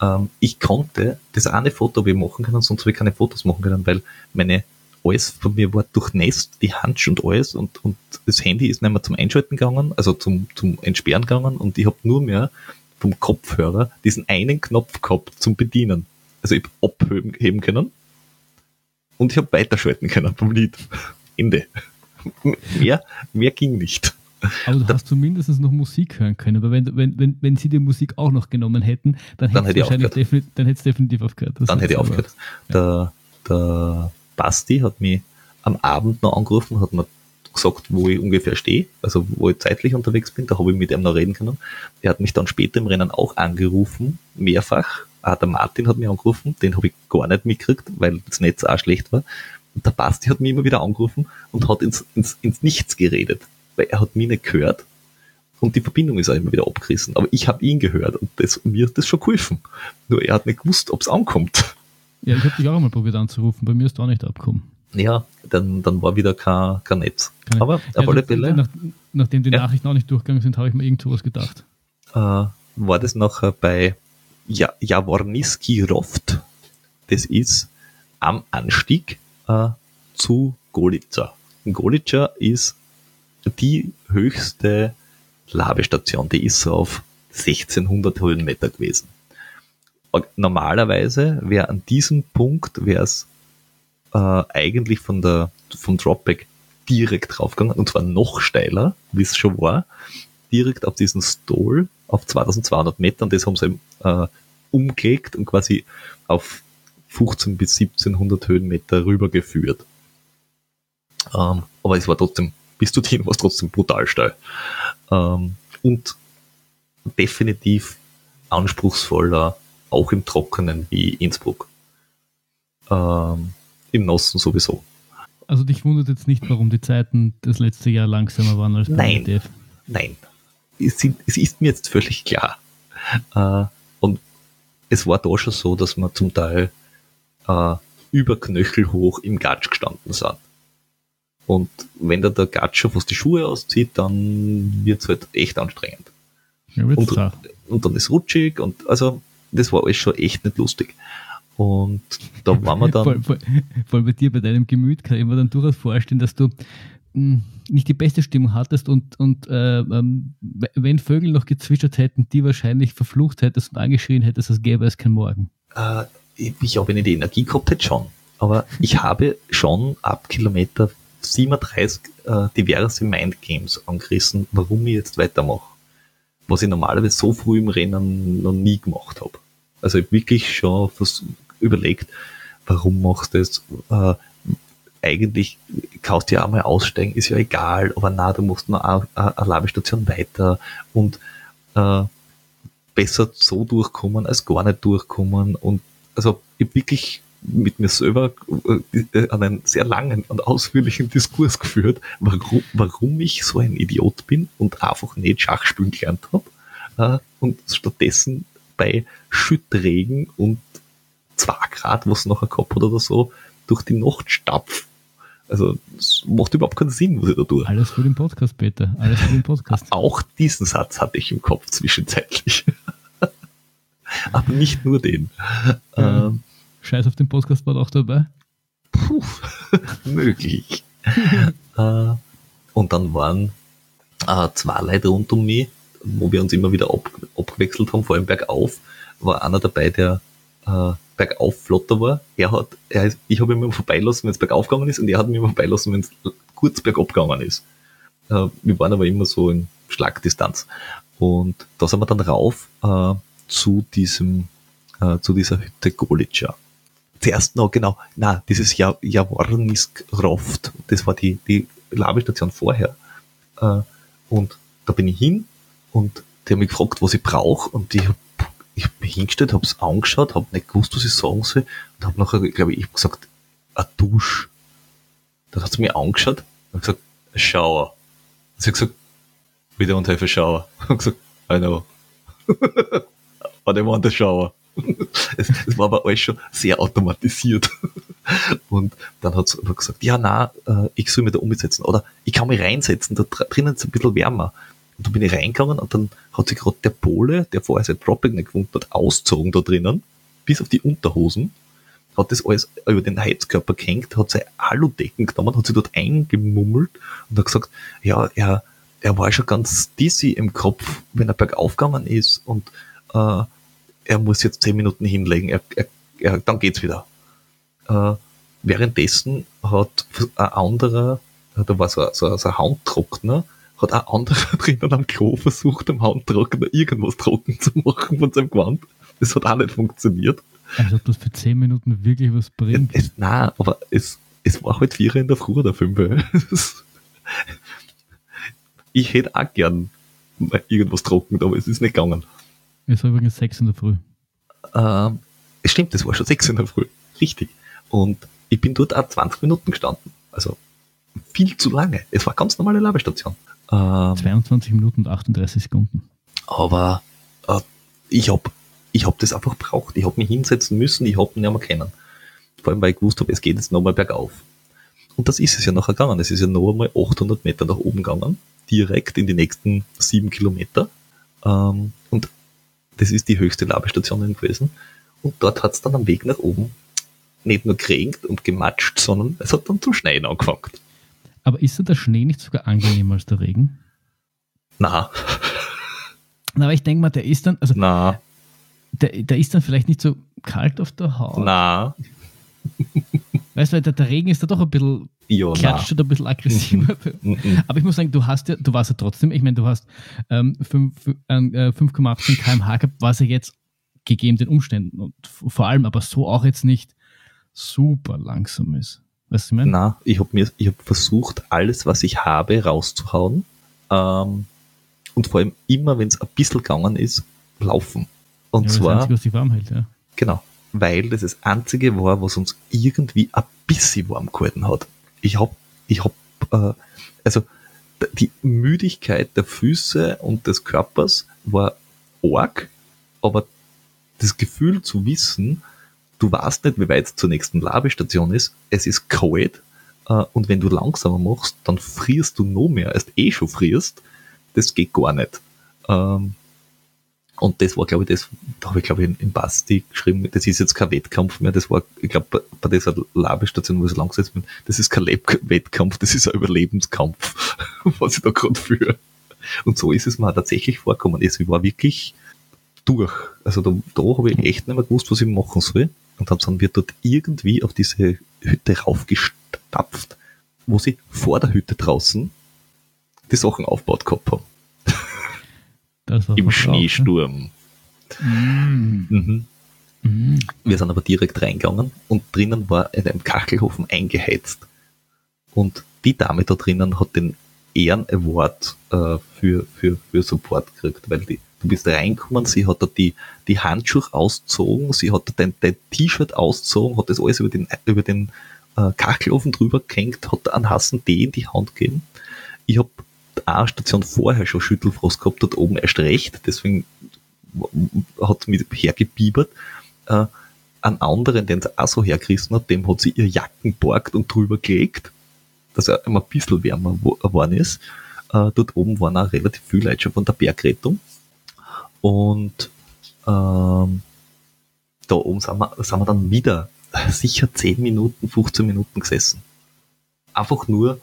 ähm, ich konnte das eine Foto habe ich machen können, sonst habe ich keine Fotos machen können, weil meine alles von mir war durchnässt, die Handschuhe und alles und, und das Handy ist nicht mehr zum Einschalten gegangen, also zum, zum Entsperren gegangen und ich habe nur mehr vom Kopfhörer diesen einen Knopf gehabt zum Bedienen. Also ich habe abheben heben können und ich habe weiterschalten können vom Lied. <laughs> Ende. mehr, mehr ging nicht. Aber du hast zumindest noch Musik hören können. Aber wenn, wenn, wenn, wenn sie die Musik auch noch genommen hätten, dann, Dann hätte ich wahrscheinlich definitiv, dann hätte es definitiv aufgehört. Das dann hätte ich aufgehört. Der, der Basti hat mich am Abend noch angerufen, hat mir gesagt, wo ich ungefähr stehe, also wo ich zeitlich unterwegs bin, da habe ich mit ihm noch reden können. Er hat mich dann später im Rennen auch angerufen, mehrfach. Auch der Martin hat mich angerufen, den habe ich gar nicht mitgekriegt, weil das Netz auch schlecht war. Und der Basti hat mich immer wieder angerufen und hat ins, ins, ins Nichts geredet, weil er hat mich nicht gehört und die Verbindung ist auch immer wieder abgerissen. Aber ich habe ihn gehört und das, mir hat das schon geholfen. Nur er hat nicht gewusst, ob es ankommt. Ja, ich habe dich auch einmal probiert anzurufen. Bei mir ist da auch nicht abgekommen. Ja, dann, dann war wieder kein, kein Netz. Keine- Aber Ja, auf alle Fälle Nach, nachdem die Ja. Nachrichten auch nicht durchgegangen sind, habe ich mir irgend sowas gedacht. äh, war das nachher bei ja Jaworniski Roft. Das ist am Anstieg äh, zu Golica. Golica ist die höchste Labestation, die ist auf 1600 Höhenmeter gewesen. Normalerweise wäre an diesem Punkt wäre es äh, eigentlich von der vom Dropback direkt draufgegangen und zwar noch steiler, wie es schon war, direkt auf diesen Stall auf 2200 Metern. Das haben sie äh, umgelegt und quasi auf 15 bis 1700 Höhenmeter rübergeführt. Ähm, aber es war trotzdem, bis zu denen war es trotzdem brutal steil. Ähm, und definitiv anspruchsvoller, auch im Trockenen wie Innsbruck. Ähm, Im Nassen sowieso. Also dich wundert jetzt nicht, warum die Zeiten das letzte Jahr langsamer waren als beim Nein. ETF. Nein, es, sind, es ist mir jetzt völlig klar. Äh, und es war da schon so, dass wir zum Teil äh, über Knöchel hoch im Gatsch gestanden sind. Und wenn da der Gatsch schon fast die Schuhe auszieht, dann wird's halt echt anstrengend. Ja, Und, und dann ist rutschig und also das war alles schon echt nicht lustig. Und da waren wir Vor, dann, vor, vor allem bei dir, bei deinem Gemüt, kann ich mir dann durchaus vorstellen, dass du mh, nicht die beste Stimmung hattest und, und äh, ähm, wenn Vögel noch gezwitschert hätten, die wahrscheinlich verflucht hättest und angeschrien hättest, als gäbe es kein Morgen. äh, ich habe nicht die Energie gehabt, hätte schon. Aber ich habe schon ab Kilometer 37 äh, diverse Mindgames angerissen, warum ich jetzt weitermache. Was ich normalerweise so früh im Rennen noch nie gemacht habe. Also ich wirklich schon überlegt, warum machst du das? Äh, eigentlich kannst du ja auch mal aussteigen, ist ja egal, aber na, du musst noch eine, eine Labestation weiter und äh, besser so durchkommen als gar nicht durchkommen und also ich wirklich mit mir selber äh, einen sehr langen und ausführlichen Diskurs geführt, warum, warum ich so ein Idiot bin und einfach nicht Schach spielen gelernt habe äh, und stattdessen bei Schüttregen und 2 Grad, was nachher gehabt hat oder so, durch die Nacht stapf. Also es macht überhaupt keinen Sinn, was ich da tue. Alles für den Podcast, Peter. Alles für den Podcast. <laughs> Auch diesen Satz hatte ich im Kopf zwischenzeitlich. <laughs> Aber nicht nur den. Ja. Ähm, Scheiß auf den Podcast war auch dabei. puh, <laughs> möglich. <laughs> Äh, und dann waren äh, zwei Leute rund um mich, wo wir uns immer wieder ab, abgewechselt haben, vor allem bergauf, war einer dabei, der äh, bergauf flotter war. Er hat, er ist, ich habe ihn immer vorbeilassen, wenn es bergauf gegangen ist, und er hat mich immer vorbeilassen, wenn es kurz bergab gegangen ist. Äh, wir waren aber immer so in Schlagdistanz. Und da sind wir dann rauf äh, zu diesem, äh, zu dieser Hütte Golica. Zuerst noch, genau, na, dieses ja Roft, das war die, die Labestation vorher. Äh, und da bin ich hin und die haben mich gefragt, was ich brauche und ich habe ich hab mich hingestellt, habe es angeschaut, habe nicht gewusst, was ich sagen soll und habe nachher, glaube ich, ich hab gesagt, a Dusch. Dann hat sie mir angeschaut und gesagt, a Shower. Und sie <laughs> hat gesagt, we don't have shower. Ich gesagt, I know. But I want a shower. Es, es, war aber alles schon sehr automatisiert. Und dann hat sie gesagt, ja, na, äh, ich soll mich da umsetzen. Oder ich kann mich reinsetzen, da drinnen ist es ein bisschen wärmer. Und dann bin ich reingegangen und dann hat sich gerade der Pole, der vorher seit Dropping nicht gewohnt hat, ausgezogen da drinnen, bis auf die Unterhosen, hat das alles über den Heizkörper gehängt, hat seine Aludecken genommen, hat sich dort eingemummelt und hat gesagt, ja, er, er war schon ganz dizzy im Kopf, wenn er bergauf gegangen ist und äh, er muss jetzt zehn Minuten hinlegen, er, er, er, dann geht's wieder. Äh, währenddessen hat ein anderer, da war so, so, so ein Handtrockner, hat ein anderer <laughs> drinnen am Klo versucht, am Handtrockner irgendwas trocken zu machen von seinem Gewand. Das hat auch nicht funktioniert. Also ob das für 10 Minuten wirklich was bringt? Es, nein, aber es, es war halt vier in der Früh oder fünf. <laughs> ich hätte auch gern irgendwas trocken, aber es ist nicht gegangen. Es war übrigens sechs in der Früh. Ähm, es stimmt, es war schon sechs in der Früh. Richtig. Und ich bin dort auch 20 Minuten gestanden. Also viel zu lange. Es war eine ganz normale Labestation. Ähm, 22 Minuten und 38 Sekunden. Aber äh, ich habe ich hab das einfach braucht. Ich habe mich hinsetzen müssen, ich habe ihn nicht mehr kennen. Vor allem, weil ich gewusst habe, es geht jetzt nochmal bergauf. Und das ist es ja nachher gegangen. Es ist ja noch einmal 800 Meter nach oben gegangen, direkt in die nächsten sieben Kilometer. Ähm, und das ist die höchste Labestation gewesen. Und dort hat es dann am Weg nach oben nicht nur geregnet und gematscht, sondern es hat dann zu schneien angefangen. Aber ist der Schnee nicht sogar angenehmer als der Regen? Na. Na, aber ich denke mal, der ist dann, also Na. Der, der ist dann vielleicht nicht so kalt auf der Haut. Na. Weißt du, der, der Regen ist da doch ein bisschen, ja, klatscht ein bisschen aggressiver. Mhm. Mhm. Aber ich muss sagen, du hast ja, du warst ja trotzdem, ich meine, du hast ähm, 5,18 äh, kmh gehabt, was ja jetzt gegeben den Umständen und vor allem aber so auch jetzt nicht super langsam ist. Weißt du, ich meine? Na, ich habe mir, ich habe versucht, alles, was ich habe, rauszuhauen. Ähm, und vor allem immer, wenn es ein bisschen gegangen ist, laufen. Und ja, zwar. Das Einzige, was dich warm hält, ja. Genau. Weil das das Einzige war, was uns irgendwie ein bisschen warm gehalten hat. Ich hab, ich hab, äh, also, die Müdigkeit der Füße und des Körpers war arg, aber das Gefühl zu wissen, du weißt nicht, wie weit es zur nächsten Labestation ist, es ist kalt, äh, und wenn du langsamer machst, dann frierst du noch mehr, als du eh schon frierst, das geht gar nicht. Ähm, und das war, glaube ich, das, da habe ich, glaube ich, im Basti geschrieben, das ist jetzt kein Wettkampf mehr, das war, ich glaube, bei, dieser Labestation, wo ich so langsam bin, das ist kein Wettkampf, das ist ein Überlebenskampf, <laughs> was ich da gerade führe. Und so ist es mir tatsächlich vorkommen. Es war wirklich durch. Also da, da habe ich echt nicht mehr gewusst, was ich machen soll. Und dann sind wir dort irgendwie auf diese Hütte raufgestapft, wo sie vor der Hütte draußen die Sachen aufgebaut gehabt haben. Im Schneesturm. Mm. Mhm. Mm. Wir sind aber direkt reingegangen und drinnen war in einem Kachelhofen eingeheizt. Und die Dame da drinnen hat den Ehren-Award äh, für, für, für Support gekriegt, weil die, du bist reingekommen, sie hat da die, die Handschuhe ausgezogen, sie hat dein, dein T-Shirt ausgezogen, hat das alles über den, über den äh, Kachelofen drüber gehängt, hat einen heißen Tee in die Hand gegeben. Ich habe eine Station vorher schon Schüttelfrost gehabt, dort oben erst recht, deswegen hat mich hergebiebert. Äh, einen anderen, den sie auch so hergerissen hat, dem hat sie ihr Jacken borgt und drüber gelegt, dass er immer ein bisschen wärmer geworden ist. Äh, dort oben waren auch relativ viele Leute schon von der Bergrettung. Und ähm, da oben sind wir, sind wir dann wieder sicher 10 Minuten, 15 Minuten gesessen. Einfach nur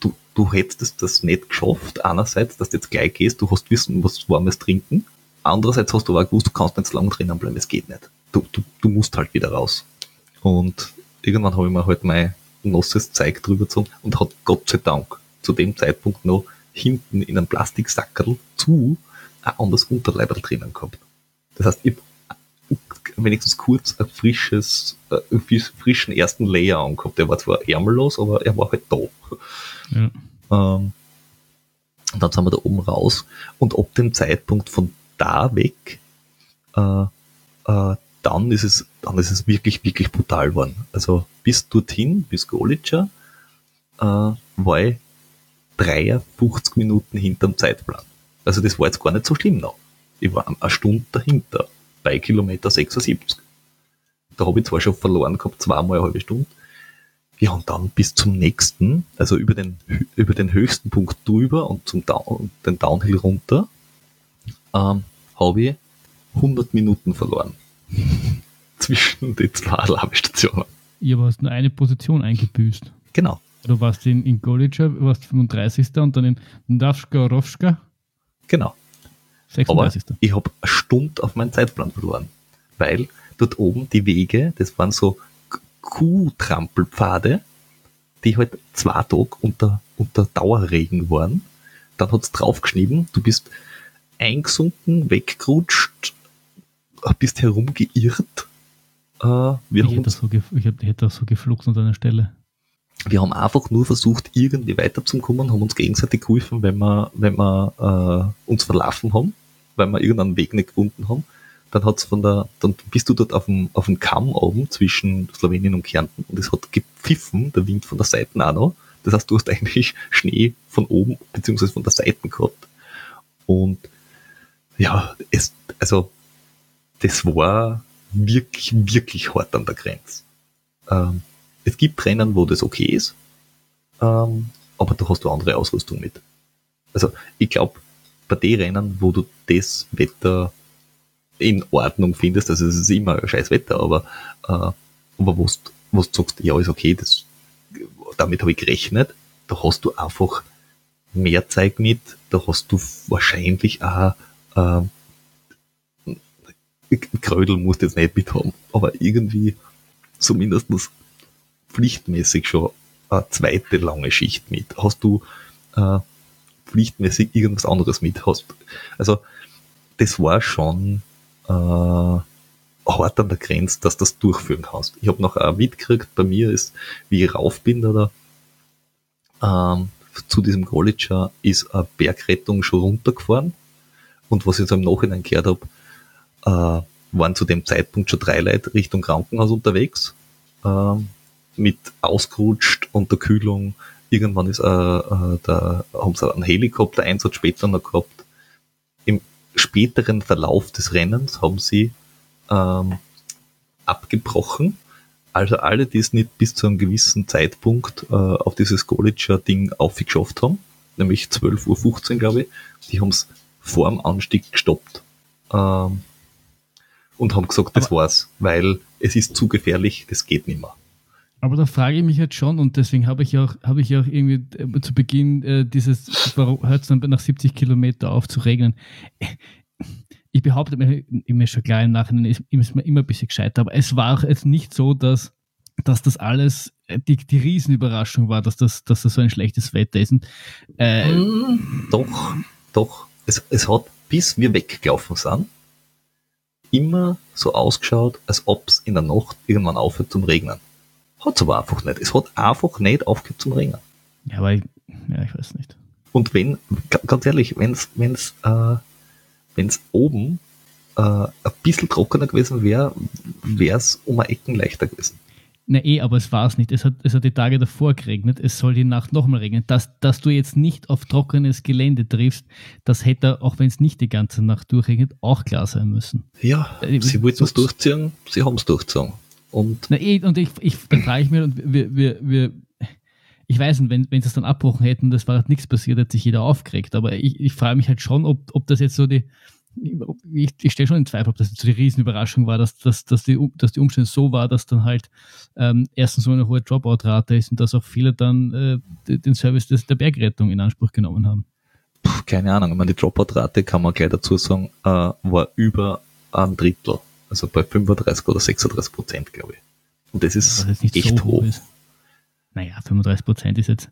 du, du hättest das nicht geschafft. Einerseits, dass du jetzt gleich gehst, du hast wissen, was warmes trinken. Andererseits hast du aber gewusst, du kannst nicht so lange drinnen bleiben, es geht nicht. Du, du, du musst halt wieder raus. Und irgendwann habe ich mir halt mein nasses Zeug drüber gezogen und hat Gott sei Dank zu dem Zeitpunkt noch hinten in einem Plastiksackerl zu ein anderes Unterleiberl drinnen gehabt. Das heißt, ich wenigstens kurz ein frisches, äh, frischen ersten Layer angehabt. Der war zwar ärmellos, aber er war halt da. Ja. Ähm, und dann sind wir da oben raus und ab dem Zeitpunkt von da weg, äh, äh, dann ist es, dann ist es wirklich, wirklich brutal geworden. Also bis dorthin, bis Golitscher, äh, war ich 53 Minuten hinterm Zeitplan. Also das war jetzt gar nicht so schlimm noch. Ich war eine Stunde dahinter, bei Kilometer 76. Da habe ich zwar schon verloren gehabt, zweimal eine halbe Stunde. Ja, und dann bis zum nächsten, also über den, über den höchsten Punkt drüber und zum Down, den Downhill runter, ähm, habe ich 100 Minuten verloren. <laughs> Zwischen den zwei Labestationen. Ihr hast nur eine Position eingebüßt. Genau. Du warst in, in Golica, warst 35. und dann in Ndavska, Rovska. Genau. 36. Aber ich habe eine Stunde auf meinen Zeitplan verloren, weil dort oben die Wege, das waren so Kuhtrampelpfade, die halt zwei Tage unter, unter Dauerregen waren. Dann hat es draufgeschrieben, du bist eingesunken, weggerutscht, bist herumgeirrt. Äh, wir ich, hätte das so ich hätte das so geflucht an deiner Stelle. Wir haben einfach nur versucht, irgendwie weiterzukommen, haben uns gegenseitig geholfen, wenn wir, wenn wir äh, uns verlaufen haben, weil wir irgendeinen Weg nicht gefunden haben. Dann hat's von der, dann bist du dort auf dem, auf dem Kamm oben zwischen Slowenien und Kärnten und es hat gepfiffen, der Wind von der Seite auch noch. Das heißt, du hast <laughs> eigentlich Schnee von oben beziehungsweise von der Seite gehabt. Und ja, es, also das war wirklich, wirklich hart an der Grenze. Ähm, es gibt Rennen, wo das okay ist, ähm, aber da hast du andere Ausrüstung mit. Also ich glaube, bei den Rennen, wo du das Wetter in Ordnung findest, also es ist immer scheiß Wetter, aber, äh, aber wo du sagst, ja, ist okay, das, damit habe ich gerechnet, da hast du einfach mehr Zeit mit, da hast du wahrscheinlich auch äh, Krödel musst jetzt nicht mit haben, aber irgendwie zumindest pflichtmäßig schon eine zweite lange Schicht mit. Hast du äh, pflichtmäßig irgendwas anderes mit? Hast, also das war schon äh, hart an der Grenze, dass du das durchführen kannst. Ich habe noch auch mitgekriegt, bei mir ist, wie ich rauf bin, oder ähm, zu diesem College ist eine Bergrettung schon runtergefahren. Und was ich jetzt im Nachhinein gehört habe, äh, waren zu dem Zeitpunkt schon drei Leute Richtung Krankenhaus unterwegs, äh, mit ausgerutscht, Unterkühlung. Irgendwann ist, äh, äh, da haben sie einen Helikopter-Einsatz später noch gehabt. Im späteren Verlauf des Rennens haben sie ähm, abgebrochen. Also alle, die es nicht bis zu einem gewissen Zeitpunkt äh, auf dieses Golitscher-Ding aufgeschafft haben, nämlich 12.15 Uhr, glaube ich, die haben es vor dem Anstieg gestoppt. Ähm, und haben gesagt, das war's, weil es ist zu gefährlich, das geht nicht mehr. Aber da frage ich mich jetzt schon, und deswegen habe ich auch, habe ich auch irgendwie äh, zu Beginn äh, dieses, warum hört es dann nach 70 Kilometer auf zu regnen? Ich behaupte mir, mir schon klar im Nachhinein ist, ist mir immer ein bisschen gescheiter, aber es war auch jetzt nicht so, dass, dass das alles äh, die, die Riesenüberraschung war, dass das, dass das so ein schlechtes Wetter ist. Und, äh, doch, doch. Es, es hat, bis wir weggelaufen sind, immer so ausgeschaut, als ob es in der Nacht irgendwann aufhört zum Regnen. Hat es aber einfach nicht. Es hat einfach nicht aufgehört zum Regnen. Ja, aber ich, ja, ich weiß nicht. Und wenn, ganz ehrlich, wenn es wenn's, äh, wenn's oben äh, ein bisschen trockener gewesen wäre, wäre es um ein Ecken leichter gewesen. Na eh, aber es war es nicht. Es hat, es hat die Tage davor geregnet. Es soll die Nacht nochmal regnen. Dass, dass du jetzt nicht auf trockenes Gelände triffst, das hätte, auch wenn es nicht die ganze Nacht durchregnet, auch klar sein müssen. Ja, äh, sie wollten es durchziehen, sie haben es durchgezogen. Und, Na eh, und ich, ich, dann frage ich mir, und wir, wir, wir, ich weiß nicht, wenn, wenn sie es dann abbrochen hätten, das war halt nichts passiert, hat sich jeder aufgeregt. Aber ich, ich frage mich halt schon, ob, ob das jetzt so die, ich, ich stehe schon in Zweifel, ob das so die Riesenüberraschung war, dass, dass, dass, die, dass die Umstände so war, dass dann halt ähm, erstens so eine hohe Dropout-Rate ist und dass auch viele dann äh, den Service des, der Bergrettung in Anspruch genommen haben. Puh, keine Ahnung, ich meine, die Dropout-Rate kann man gleich dazu sagen, äh, war über ein Drittel, also bei 35 oder 36 Prozent, glaube ich. Und das ist, das ist echt so hoch. Ist. Naja, 35 Prozent ist jetzt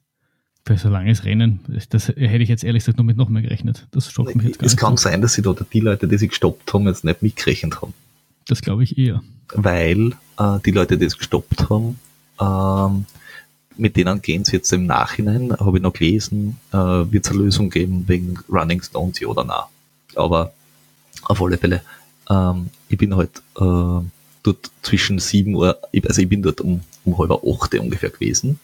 für so langes Rennen, das hätte ich jetzt ehrlich gesagt noch mit noch mehr gerechnet. Das schockt mich jetzt gar Es nicht kann so. sein, dass sie da die Leute, die sich gestoppt haben, jetzt nicht mitgerechnet haben. Das glaube ich eher. Weil äh, die Leute, die es gestoppt haben, ähm, mit denen gehen sie jetzt im Nachhinein, habe ich noch gelesen, äh, wird es eine Lösung geben wegen Running Stones, ja oder nein. Aber auf alle Fälle, ähm, ich bin halt äh, dort zwischen 7 Uhr, also ich bin dort um, um halb acht ungefähr gewesen,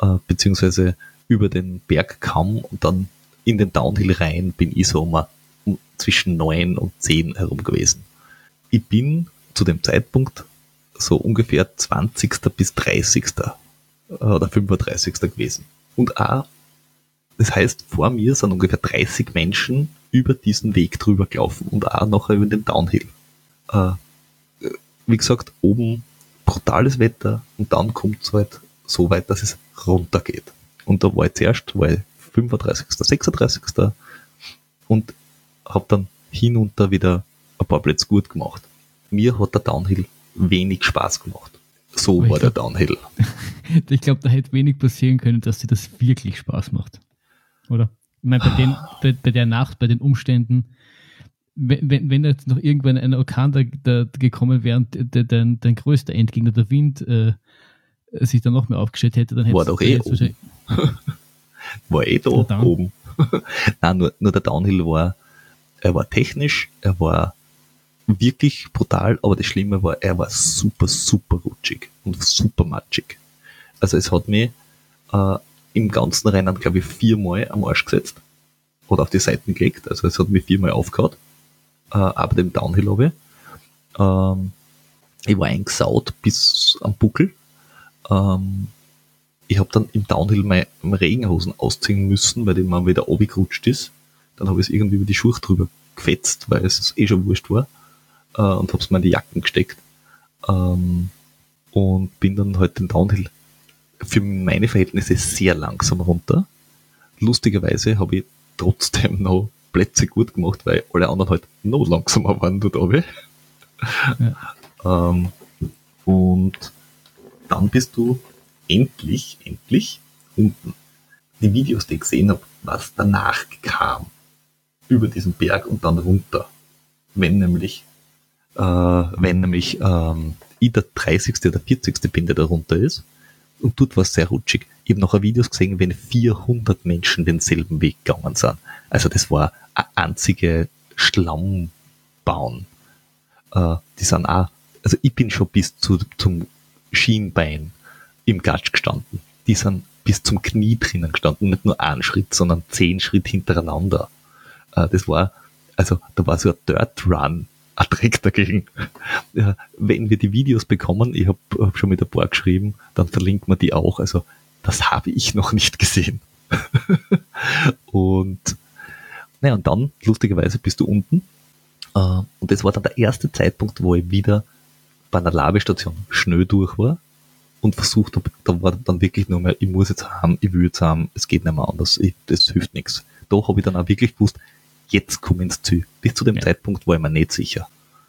äh, beziehungsweise über den Bergkamm und dann in den Downhill rein bin ich so um, um zwischen 9 und 10 herum gewesen. Ich bin zu dem Zeitpunkt so ungefähr 20. bis 30. Äh, oder 35. gewesen. Und auch, das heißt, vor mir sind ungefähr 30 Menschen über diesen Weg drüber gelaufen und auch nachher über den Downhill. Äh, wie gesagt, oben brutales Wetter und dann kommt es halt so weit, dass es runtergeht. Und da war ich zuerst, ich 35., 36. und habe dann hinunter wieder ein paar Plätze gut gemacht. Mir hat der Downhill wenig Spaß gemacht. So war glaub, der Downhill. <laughs> ich glaube, da hätte wenig passieren können, dass dir das wirklich Spaß macht. Oder? Ich meine, bei, den, bei, bei der Nacht, bei den Umständen, wenn, wenn, jetzt noch irgendwann ein Orkan da, da gekommen wäre und dein, dein größter Endgegner, der Wind, äh, sich dann noch mehr aufgestellt hätte, dann hätte War doch eh oben. <laughs> war eh da oben. <laughs> Nein, nur, nur der Downhill war, er war technisch, er war wirklich brutal, aber das Schlimme war, er war super, super rutschig und super matschig. Also es hat mich äh, im ganzen Rennen, glaube ich, viermal am Arsch gesetzt oder auf die Seiten gelegt. Also es hat mich viermal aufgehört, äh, aber dem Downhill habe ich. Ähm, ich war eingesaut bis am Buckel. Ähm, ich habe dann im Downhill meine, Regenhosen ausziehen müssen, weil die mal wieder runtergerutscht ist. Dann habe ich es irgendwie über die Schuhe drüber gefetzt, weil es eh schon wurscht war äh, und habe es mir in die Jacken gesteckt ähm, und bin dann halt den Downhill für meine Verhältnisse sehr langsam runter. Lustigerweise habe ich trotzdem noch Plätze gut gemacht, weil alle anderen halt noch langsamer waren dort oben. Ja. ähm, und dann bist du endlich, endlich unten. Die Videos, die ich gesehen habe, was danach kam, über diesen Berg und dann runter. Wenn nämlich äh, wenn nämlich ähm, ich der 30. oder 40. bin, der da runter ist. Und dort war es sehr rutschig. Ich habe nachher Videos gesehen, wenn 400 Menschen denselben Weg gegangen sind. Also das war eine einzige Schlammbahn. Äh, die sind auch, also ich bin schon bis zu, zum Schienbein im Gatsch gestanden. Die sind bis zum Knie drinnen gestanden, nicht nur einen Schritt, sondern zehn Schritt hintereinander. Äh, das war, also da war so ein Dirt Run erträgt dagegen. Ja, wenn wir die Videos bekommen, ich habe hab schon mit ein paar geschrieben, dann verlinkt man die auch. Also das habe ich noch nicht gesehen. <laughs> und naja, und dann, lustigerweise, bist du unten. Äh, und das war dann der erste Zeitpunkt, wo ich wieder bei einer Labestation schnell durch war und versucht habe, da war dann wirklich nur mehr, ich muss jetzt haben, ich will jetzt haben, es geht nicht mehr anders, ich, das hilft nichts. Da habe ich dann auch wirklich gewusst, jetzt komme ins Ziel. Bis zu dem ja. Zeitpunkt war ich mir nicht sicher.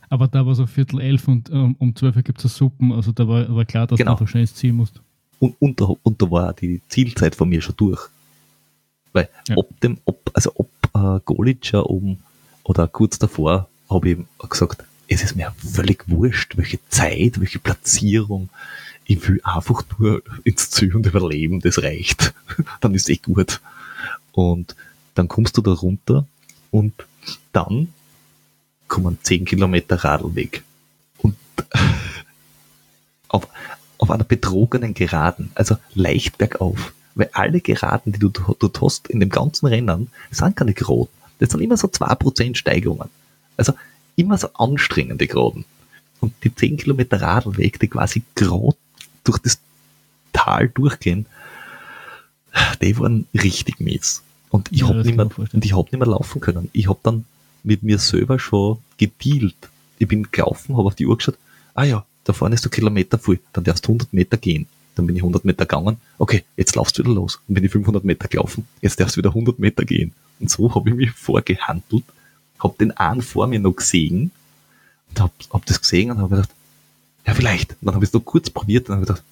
Aber da war so Viertel elf und um, um zwölf gibt es Suppen, also da war, war klar, dass genau. du schnell ins Ziel musst. Und, und, da, und da war die Zielzeit von mir schon durch. Weil ja. ob dem, ob, also ob äh, Golitscher oben oder kurz davor habe ich gesagt, es ist mir völlig wurscht, welche Zeit, welche Platzierung. Ich will einfach nur ins Ziel und überleben, das reicht. <laughs> dann ist eh gut. Und dann kommst du da runter und dann kommen 10 Kilometer Radlweg. Und <laughs> auf, auf einer betrogenen Geraden, also leicht bergauf. Weil alle Geraden, die du dort hast in dem ganzen Rennen, sind keine Geraden. Das sind immer so 2% Steigerungen. Also immer so anstrengende Geraden. Und die 10 Kilometer Radlweg, die quasi gerade durch das Tal durchgehen, die waren richtig mies. Und ich ja, habe nicht, mehr, und ich hab nicht mehr laufen können. Ich habe dann mit mir selber schon gedealt. Ich bin gelaufen, habe auf die Uhr geschaut, ah ja, da vorne ist der Kilometer voll, dann darfst du 100 Meter gehen. Dann bin ich 100 Meter gegangen, okay, jetzt laufst du wieder los. Dann bin ich 500 Meter gelaufen, jetzt darfst du wieder 100 Meter gehen. Und so habe ich mich vorgehandelt, habe den einen vor mir noch gesehen und habe hab das gesehen und habe gedacht, ja vielleicht. Und dann habe ich es noch kurz probiert und habe gedacht,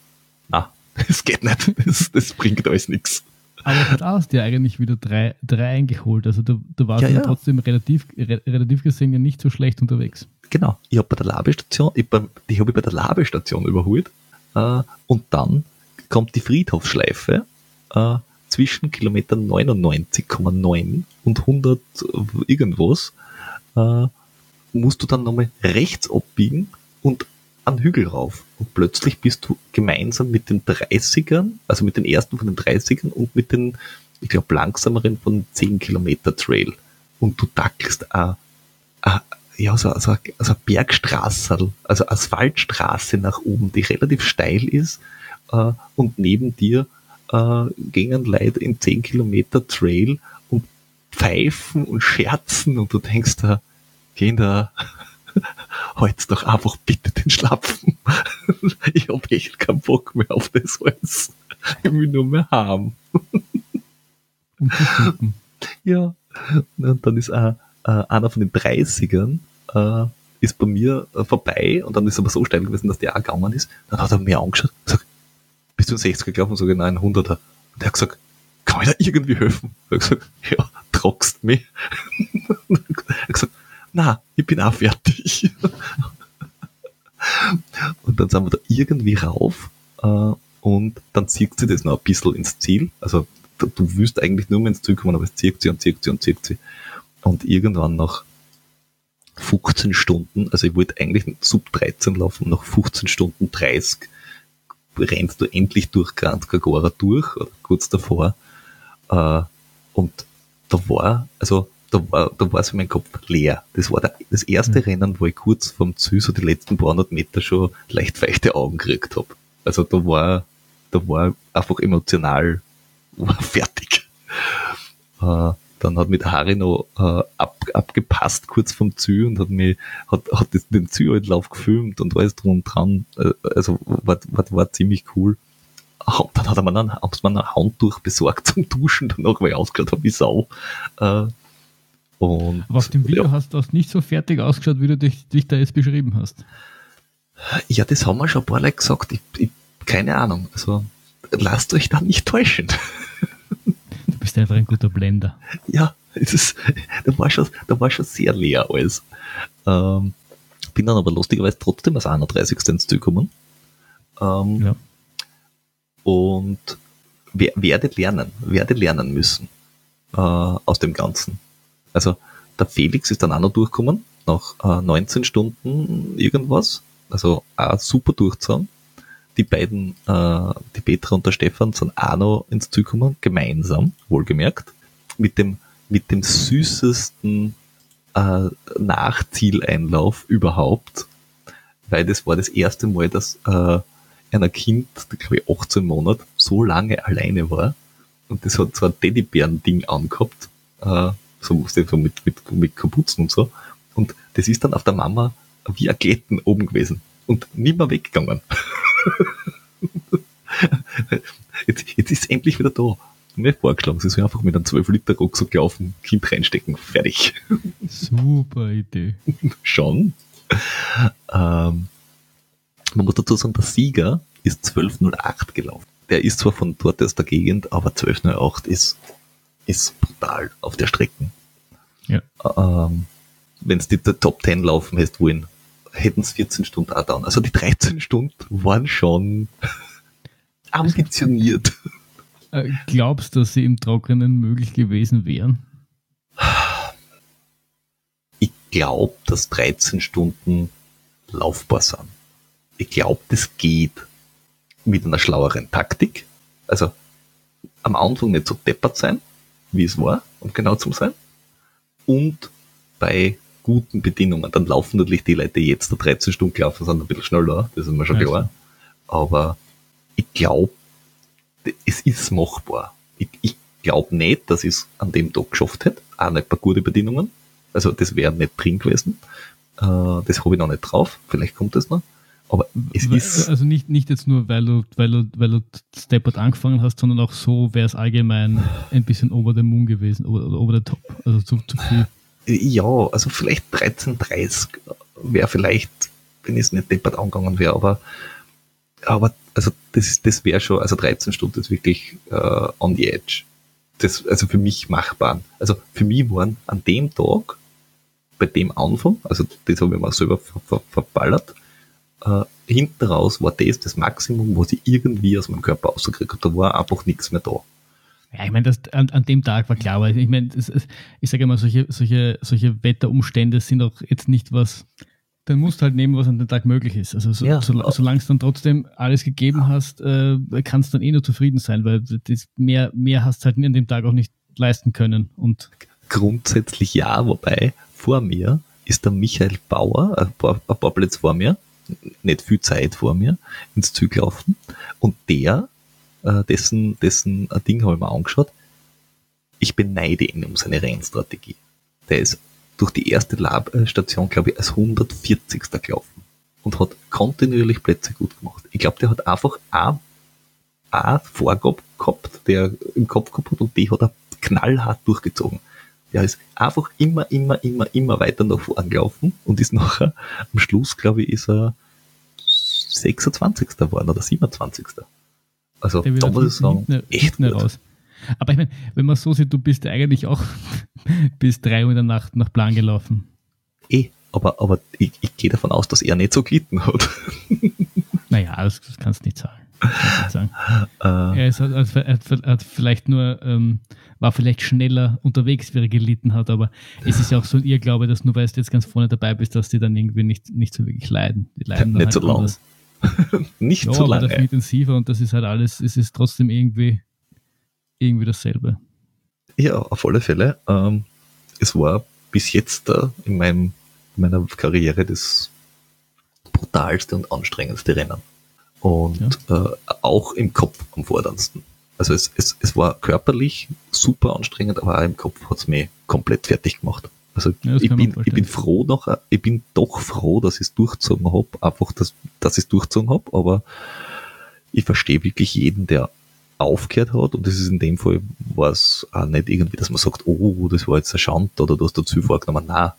na, <laughs> das geht nicht, das, das bringt alles nichts. Aber du hast dir eigentlich wieder drei, drei eingeholt. Also du, du warst ja, ja. trotzdem relativ, re, relativ gesehen ja nicht so schlecht unterwegs. Genau. Ich habe bei der Labestation, ich, bei, ich habe bei der Labestation überholt äh, und dann kommt die Friedhofsschleife äh, zwischen Kilometer 99,9 und 100 irgendwas äh, musst du dann nochmal rechts abbiegen und an Hügel rauf. Und plötzlich bist du gemeinsam mit den 30ern, also mit den ersten von den 30ern und mit den, ich glaube, langsameren von 10 Kilometer Trail. Und du dackelst a, a, ja, so, so, so eine Bergstraße, also Asphaltstraße nach oben, die relativ steil ist, äh, und neben dir äh, gingen Leute in 10 Kilometer Trail und pfeifen und scherzen und du denkst da, Kinder, halt doch einfach bitte den Schlapfen. <laughs> ich hab echt keinen Bock mehr auf das alles. Ich will nur mehr haben. <laughs> ja. Und dann ist auch, äh, einer von den 30ern äh, ist bei mir äh, vorbei und dann ist er aber so steil gewesen, dass der auch gegangen ist. Dann hat er mir angeschaut und gesagt, bist du ein 60er gelaufen? Und sage, nein, 100er. Und er hat gesagt, kann ich da irgendwie helfen? Und er hat gesagt, ja, trockst mich. Na, ich bin auch fertig. und dann sind wir da irgendwie rauf äh, und dann zieht sie das noch ein bisschen ins Ziel. Also du, willst eigentlich nur mehr ins Ziel kommen, aber es zieht sie und zieht sie und zieht sie. Und irgendwann nach 15 Stunden, also ich wollte eigentlich sub 13 laufen, nach 15 Stunden 30 rennst du endlich durch Grand Gagora durch, oder kurz davor. Äh, und da war, also da war, da war so mein Kopf leer. Das war der, das erste mhm. Rennen, wo ich kurz vom Ziel so die letzten paar hundert Meter schon leicht feuchte Augen gekriegt habe. Also da war, da war einfach emotional <laughs> war fertig. Äh, dann hat mit Harry noch äh, ab, abgepasst kurz vom Ziel und hat mir hat, hat den Zieleinlauf gefilmt und alles drum und dran. Äh, also war, war, war ziemlich cool. Dann hat er mir dann, haben sie mir ein Handtuch besorgt zum Duschen, <laughs> danach, weil ich ausgeschaut habe wie Sau. Äh, und, Aber auf dem Video ja. hast du nicht so fertig ausgeschaut, wie du dich, dich da jetzt beschrieben hast. Ja, das haben wir schon ein paar Leute gesagt. Ich, ich, keine Ahnung. Also lasst euch da nicht täuschen. Du bist einfach ein guter Blender. Ja, es ist, da, war schon, da war schon sehr leer alles. Ähm, bin dann aber lustigerweise trotzdem als 31. ins Ziel gekommen. Ähm, ja. Und wer, werdet lernen, werde lernen müssen äh, aus dem Ganzen. Also der Felix ist dann auch noch durchgekommen, nach äh, 19 Stunden irgendwas. Also auch super durchgezogen. Die beiden, äh, die Petra und der Stefan, sind auch noch ins Ziel gekommen, gemeinsam, wohlgemerkt, mit dem, mit dem süßesten äh, Nachzieleinlauf überhaupt, weil das war das erste Mal, dass äh, einer Kind, glaube ich 18 Monate, so lange alleine war und das hat so ein Teddybären-Ding angehabt, äh, so, so mit, mit, mit Kapuzen und so. Und das ist dann auf der Mama wie ein Glätten oben gewesen und nie mehr weggegangen. <laughs> jetzt, jetzt ist es endlich wieder da. Mir vorgeschlagen, sie soll einfach mit einem 12-Liter-Rucksack laufen, Kind reinstecken, fertig. Super Idee. <laughs> Schon. Ähm, man muss dazu sagen, der Sieger ist 1208 gelaufen. Der ist zwar von dort aus der Gegend, aber 1208 ist ist brutal auf der Strecke. Ja. Ähm, Wenn es die Top 10 laufen hättest wollen, hätten es 14 Stunden auch dann. Also die 13 Stunden waren schon <laughs> ambitioniert. Äh, glaubst du, dass sie im Trockenen möglich gewesen wären? Ich glaube, dass 13 Stunden laufbar sind. Ich glaube, das geht mit einer schlaueren Taktik. Also am Anfang nicht so deppert sein, wie es war, um genau zu sein. Und bei guten Bedingungen. Dann laufen natürlich die Leute, jetzt da 13 Stunden gelaufen sind, ein bisschen schneller, das ist mir schon klar. Aber ich glaube, es ist machbar. Ich, ich glaube nicht, dass ich es an dem Tag geschafft hätte, auch nicht bei guten Bedingungen. Also das wäre nicht drin gewesen. Äh, das habe ich noch nicht drauf. Vielleicht kommt das noch. Aber es ist. Also nicht, nicht jetzt nur, weil du, weil du, weil du Steppert angefangen hast, sondern auch so wäre es allgemein ein bisschen over the moon gewesen, oder over the top. Also zu, zu viel. Ja, also vielleicht 13,30 wäre vielleicht, wenn es nicht deppert angegangen wäre, aber, aber also das, das wäre schon, also 13 Stunden ist wirklich äh, on the edge. Das, also für mich machbar. Also für mich waren an dem Tag, bei dem Anfang, also das habe ich mir selber ver, ver, verballert, äh, hinten raus war das das Maximum, was ich irgendwie aus meinem Körper rausgekriegt habe. Da war einfach nichts mehr da. Ja, ich meine, an, an dem Tag war klar, weil ich meine, ich sage immer, solche, solche, solche Wetterumstände sind auch jetzt nicht was, dann musst du halt nehmen, was an dem Tag möglich ist. Also so, ja. so, solange es dann trotzdem alles gegeben hast, äh, kannst du dann eh nur zufrieden sein, weil das mehr, mehr hast du halt an dem Tag auch nicht leisten können. Und Grundsätzlich ja, wobei vor mir ist der Michael Bauer, ein paar, ein paar Plätze vor mir, nicht viel Zeit vor mir, ins Ziel gelaufen. Und der, äh, dessen, dessen Ding habe ich mir angeschaut, ich beneide ihn um seine Rennstrategie. Der ist durch die erste Labstation, glaube ich, als 140. gelaufen und hat kontinuierlich Plätze gut gemacht. Ich glaube, der hat einfach eine Vorgabe gehabt, der im Kopf gehabt hat und die hat er knallhart durchgezogen. Der ist einfach immer, immer, immer, immer weiter nach vorn gelaufen und ist nachher, am Schluss, glaube ich, ist er 26. geworden oder 27. Also da muss ich sagen, echt nicht raus. Aber ich meine, wenn man so sieht, du bist eigentlich auch <laughs> bis 3 Uhr in der Nacht nach Plan gelaufen. Eh, aber, aber ich, ich gehe davon aus, dass er nicht so gelitten hat. <laughs> Naja, das, das kannst du nicht sagen. sagen. Äh, er, ist, er, hat, vielleicht nur, ähm, war vielleicht schneller unterwegs, wie er gelitten hat, aber es ist ja auch so ein Irrglaube, dass nur weil du jetzt ganz vorne dabei bist, dass die dann irgendwie nicht, nicht so wirklich leiden. Die leiden nicht halt so lang. <laughs> nicht ja, so lange. dafür intensiver und das ist halt alles, es ist trotzdem irgendwie irgendwie dasselbe. Ja, auf alle Fälle. Ähm, es war bis jetzt äh, in meinem, meiner Karriere das brutalste und anstrengendste Rennen. Und ja. äh, auch im Kopf am forderndsten. Also es, es, es war körperlich super anstrengend, aber auch im Kopf hat es mich komplett fertig gemacht. Also ja, ich, bin, ich bin froh noch, ich bin doch froh, dass ich es durchzogen habe, einfach, dass, dass ich es durchzogen habe, aber ich verstehe wirklich jeden, der aufgehört hat und das ist in dem Fall war es auch nicht irgendwie, dass man sagt, oh, das war jetzt ein Schand oder du hast dazu vorgenommen. Nein,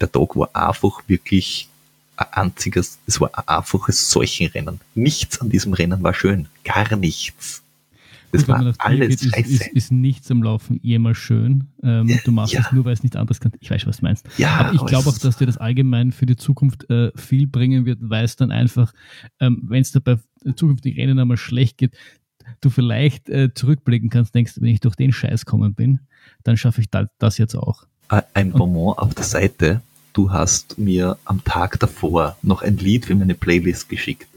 der Tag war einfach wirklich ein einziges, es war ein einfaches Seuchenrennen. Nichts an diesem Rennen war schön. Gar nichts. Das Gut, war alles geht, ist, ist, ist, nichts am Laufen jemals schön. Ähm, du machst ja. es nur, weil es nicht anders kann. Ich weiß, was du meinst. Ja, aber ich glaube auch, dass dir das allgemein für die Zukunft äh, viel bringen wird, weil es dann einfach, ähm, wenn es dir bei zukünftigen Rennen einmal schlecht geht, du vielleicht äh, zurückblicken kannst, denkst, wenn ich durch den Scheiß kommen bin, dann schaffe ich da, das jetzt auch. Ein Bonbon auf der Seite. Du hast mir am Tag davor noch ein Lied für meine Playlist geschickt.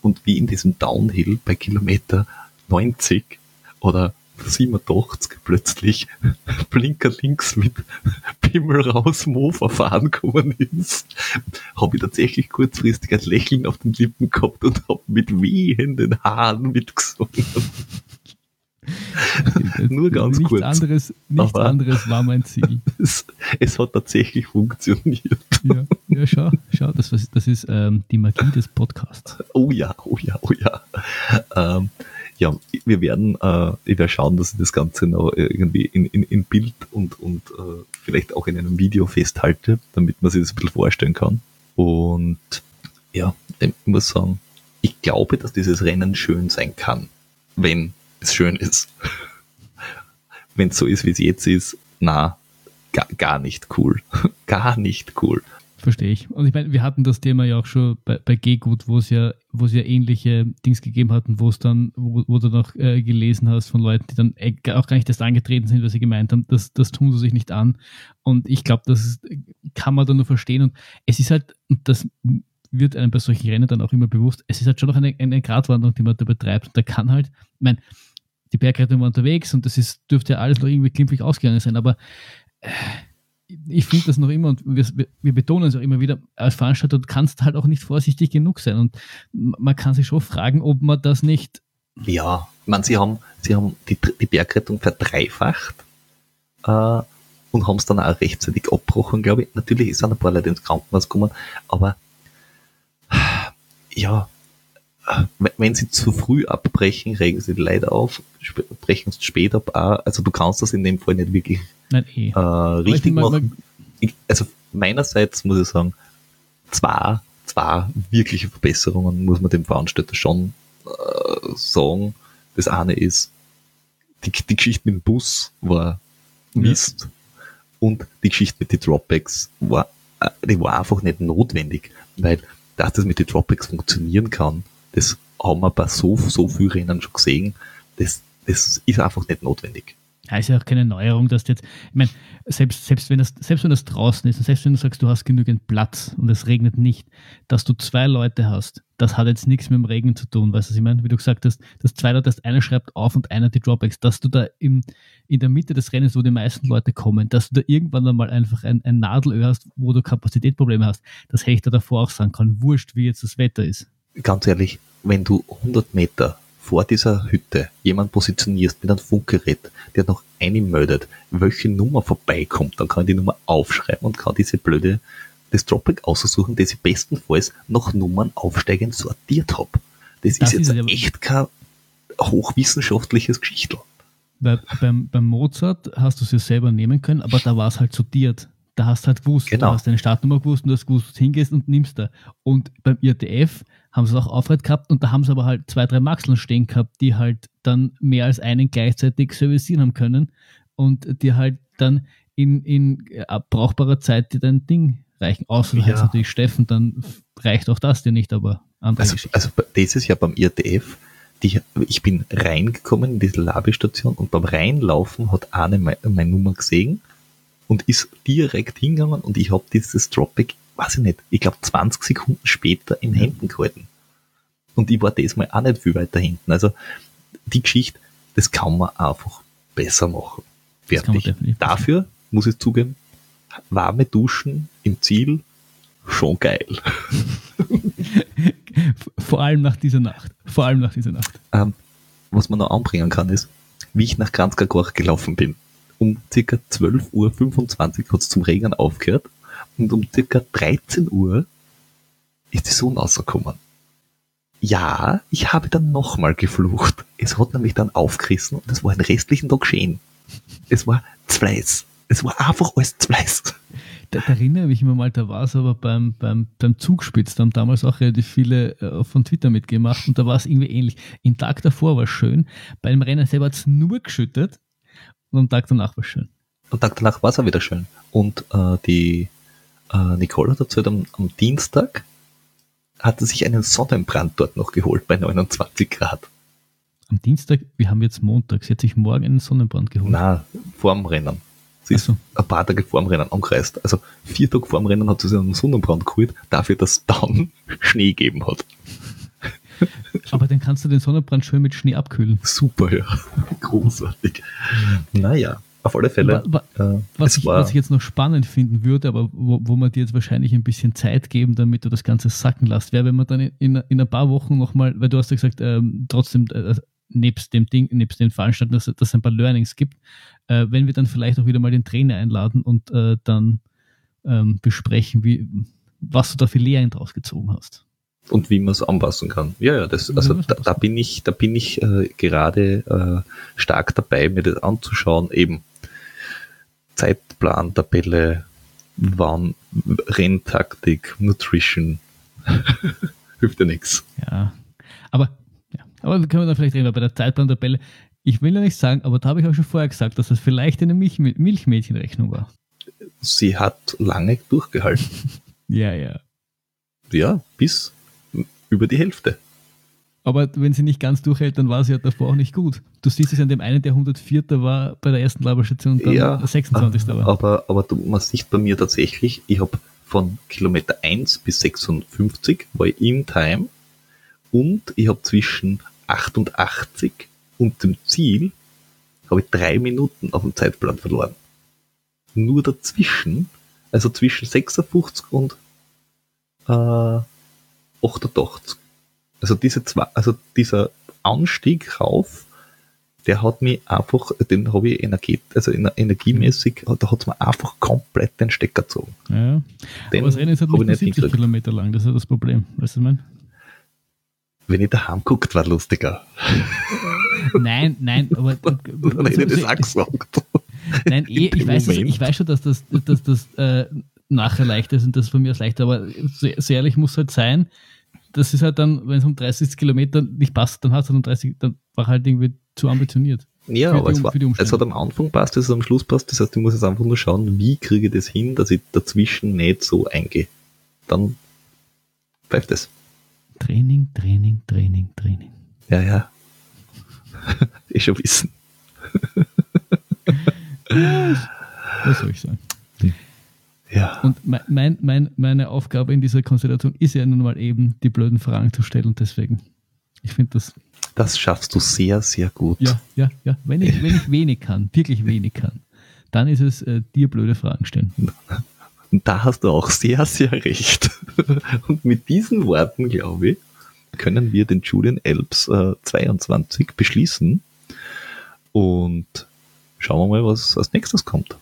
Und wie in diesem Downhill bei Kilometer 90 oder 87 plötzlich <laughs> Blinker links mit Pimmel raus Mofa fahren gekommen ist, habe ich tatsächlich kurzfristig ein Lächeln auf den Lippen gehabt und habe mit wehenden Haaren mitgesungen. Nur ganz nichts kurz. Anderes, nichts Aber anderes war mein Ziel. Es, es, hat tatsächlich funktioniert. Ja, ja schau, schau das, das ist ähm, die Magie des Podcasts. Oh ja, oh ja, oh ja. Ähm, ja, wir werden, äh, ich werde schauen, dass ich das Ganze noch irgendwie in, in, in Bild und, und äh, vielleicht auch in einem Video festhalte, damit man sich das ein bisschen vorstellen kann. Und ja, ich muss sagen, ich glaube, dass dieses Rennen schön sein kann, wenn es schön ist. <laughs> wenn es so ist, wie es jetzt ist, na, gar, gar nicht cool. <laughs> gar nicht cool. Verstehe ich. Und ich meine, wir hatten das Thema ja auch schon bei, bei G-Gut, wo es ja, wo es ja ähnliche Dings gegeben hatten, wo es dann, wo, wo du noch äh, gelesen hast von Leuten, die dann äh, auch gar nicht erst angetreten sind, was sie gemeint haben, das, das tun sie sich nicht an. Und ich glaube, das kann man dann nur verstehen. Und es ist halt, das wird einem bei solchen Rennen dann auch immer bewusst, es ist halt schon noch eine, eine Gratwanderung, die man da betreibt. Und da kann halt, ich meine, die Bergrettung war unterwegs und das ist, dürfte ja alles noch irgendwie glimpflich ausgegangen sein, aber äh, ich finde das noch immer und wir, wir, betonen es auch immer wieder, als Veranstalter kannst du halt auch nicht vorsichtig genug sein und man kann sich schon fragen, ob man das nicht. Ja, ich meine, sie haben, sie haben die, die Bergrettung verdreifacht äh, und haben es dann auch rechtzeitig abgebrochen, glaube ich. Natürlich sind ein paar Leute ins Krankenhaus gekommen, aber ja, wenn sie zu früh abbrechen, regen sie Leute auf, brechen es spät ab. Also du kannst das in dem Fall nicht wirklich Nein, eh. äh, richtig machen. Ich, also meinerseits muss ich sagen, zwei, zwei wirkliche Verbesserungen muss man dem Veranstalter schon äh, sagen. Das eine ist, die, die Geschichte mit dem Bus war Mist ja. und die Geschichte mit den Dropbacks war, äh, die war einfach nicht notwendig, weil dass das mit den Dropbacks funktionieren kann, das haben wir bei so, so vielen Rennen schon gesehen, das, das ist einfach nicht notwendig. Ja, ist ja auch keine Neuerung, dass du jetzt, ich meine, selbst, selbst, wenn das, selbst wenn das draußen ist und selbst wenn du sagst, du hast genügend Platz und es regnet nicht, dass du zwei Leute hast, das hat jetzt nichts mit dem Regen zu tun, weißt du, was ich meine? Wie du gesagt hast, dass zwei Leute hast, einer schreibt auf und einer die Dropbacks, dass du da im, in der Mitte des Rennens, wo die meisten Leute kommen, dass du da irgendwann einmal einfach ein, ein Nadelöhr hast, wo du Kapazitätsprobleme hast, das hätte ich da davor auch sagen können, wurscht, wie jetzt das Wetter ist. Ganz ehrlich, wenn du 100 Meter vor dieser Hütte jemand positionierst mit einem Funkgerät, der noch einmeldet, welche Nummer vorbeikommt, dann kann ich die Nummer aufschreiben und kann diese blöde das Dropback aussuchen, das ich bestenfalls nach Nummern aufsteigend sortiert habe. Das, das, ist jetzt ist echt kein hochwissenschaftliches Geschichtel. Weil beim, beim Mozart hast du es ja selber nehmen können, aber da war es halt sortiert. Da hast du halt gewusst, genau. du hast deine Startnummer gewusst und du hast gewusst, wo du hingehst und nimmst da. Und beim IRTF haben sie es auch aufrecht gehabt und da haben sie aber halt zwei, drei Maxeln stehen gehabt, die halt dann mehr als einen gleichzeitig servicieren haben können und die halt dann in, in brauchbarer Zeit dir dein Ding reichen. Außer du ja. heißt natürlich Steffen, dann reicht auch das dir nicht, aber andere also, Geschichte. Also das ist ja beim IRTF, die, ich bin reingekommen in diese Labestation und beim Reinlaufen hat eine meine, meine Nummer gesehen und ist direkt hingegangen und ich habe dieses Dropback weiß ich nicht, ich glaube 20 Sekunden später in Händen gehalten. Und ich war diesmal auch nicht viel weiter hinten. Also die Geschichte, das kann man einfach besser machen. Fertig. Dafür muss ich zugeben, warme Duschen im Ziel schon geil. <laughs> Vor allem nach dieser Nacht. Vor allem nach dieser Nacht. Ähm, was man noch anbringen kann, ist, wie ich nach Kranzkagorch gelaufen bin. Um circa 12.25 Uhr hat es zum Regen aufgehört und um circa 13 Uhr ist die Sonne rausgekommen. Ja, ich habe dann nochmal geflucht. Es hat nämlich dann aufgerissen und es war den restlichen Tag schön. Es war Fleiß. Es war einfach alles Fleiß. Da, da erinnere ich mich mal, da war es aber beim, beim, beim Zugspitz, da haben damals auch relativ viele äh, von Twitter mitgemacht und da war es irgendwie ähnlich. Im Tag davor war es schön, bei dem Rennen selber hat es nur geschüttet und am Tag danach war es schön. Am Tag danach war es auch wieder schön. Und äh, die äh, Nicole hat erzählt, am, am Dienstag hatte sich einen Sonnenbrand dort noch geholt bei 29 Grad. Am Dienstag, wir haben jetzt Montag, sie hat sich morgen einen Sonnenbrand geholt. Na, vorm Rennen. Sie ist so. ein paar Tage vorm Rennen angereist. Also vier Tage vorm Rennen hat sie sich einen Sonnenbrand geholt, dafür, dass es dann <laughs> Schnee gegeben hat. <laughs> Aber dann kannst du den Sonnenbrand schön mit Schnee abkühlen. Super, ja. <laughs> Großartig. Naja. Auf alle Fälle. Wa wa äh, was, ich, was, ich, jetzt noch spannend finden würde, aber wo, wo man dir jetzt wahrscheinlich ein bisschen Zeit geben, damit du das Ganze sacken lässt, wäre, wenn man dann in, in, ein paar Wochen nochmal, weil du hast ja gesagt, ähm, trotzdem, äh, nebst dem Ding, nebst den Veranstaltungen, dass, dass es ein paar Learnings gibt, äh, wenn wir dann vielleicht auch wieder mal den Trainer einladen und äh, dann ähm, besprechen, wie, was du da für Lehren draus gezogen hast und wie man es anpassen kann. Ja, ja, das, also da, da bin ich, da bin ich äh, gerade äh, stark dabei, mir das anzuschauen. Eben Zeitplan, Tabelle, wann, Renntaktik, Nutrition. <laughs> Hilft ja nichts. Ja, aber, ja, aber können wir da vielleicht reden, weil bei der Zeitplan-Tabelle, ich will ja nicht sagen, aber da habe ich auch schon vorher gesagt, dass das vielleicht eine Milch Milchmädchenrechnung war. Sie hat lange durchgehalten. <laughs> ja, ja. Ja, bis über die Hälfte. Aber wenn sie nicht ganz durchhält, dann war sie ja davor auch nicht gut. Du siehst es an dem einen, der 104. war bei der ersten Laberstation und dann ja, der 26. war. Aber, aber du, man sieht bei mir tatsächlich, ich habe von Kilometer 1 bis 56 war ich in Time und ich habe zwischen 88 und dem Ziel habe ich drei Minuten auf dem Zeitplan verloren. Nur dazwischen, also zwischen 56 und äh, 88. Also diese zwei, also dieser Anstieg rauf der hat mich einfach, den habe ich energie, also energiemäßig, da hat es mir einfach komplett den Stecker gezogen. Ja, Den aber das Rennen ist halt nicht ich nur nicht 70 hingekriegt. Kilometer lang, das ist ja das Problem. Weißt du, meine? Wenn ich daheim guckt, war lustiger. <laughs> Nein, nein, aber. <laughs> Dann hätte ich das auch gesagt. Nein, <laughs> eh, ich, weiß, ich weiß schon, dass das, dass das äh, nachher leichter ist und das von mir aus leichter, aber sehr, ehrlich muss halt sein, das ist halt dann, wenn es um 30 Kilometer nicht passt, dann hat es halt um 30, dann war halt irgendwie zu ambitioniert. Ja, aber es, war, es hat am Anfang passt, es hat am Schluss passt. Das heißt, ich muss jetzt einfach nur schauen, wie kriege ich das hin, dass ich dazwischen nicht so eingehe. Dann pfeift es. Training, Training, Training, Training. Ja, ja. <laughs> ich schon wissen. <laughs> Was soll ich sagen? Ja. Und mein, mein, mein, meine Aufgabe in dieser Konstellation ist ja nun mal eben, die blöden Fragen zu stellen. Deswegen, ich finde das, Das schaffst du sehr, sehr gut. ja, ja, ja. Wenn ich, wenn ich wenig kann, wirklich wenig kann, dann ist es äh, dir blöde Fragen stellen. Und <laughs> da hast du auch sehr, sehr recht. <laughs> Und mit diesen Worten, glaube ich, können wir den Julian Elbs äh, 22 beschließen. Und schauen wir mal, was als nächstes kommt.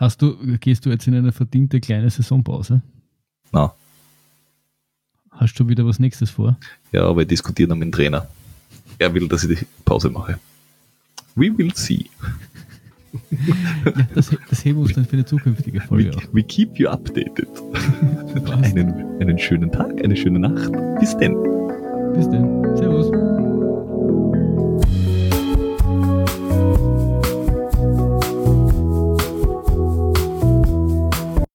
Hast du, gehst du jetzt in eine verdiente kleine Saisonpause? Na, Hast du wieder was nächstes vor? ja, aber ich diskutiere noch mit dem Trainer. Er will, dass ich die Pause mache. We will see. Ja, das, das heben wir uns dann für eine zukünftige We, Folge auf. we keep you updated. <laughs> Einen, einen schönen Tag, eine schöne Nacht. Bis denn. Bis dann. Servus.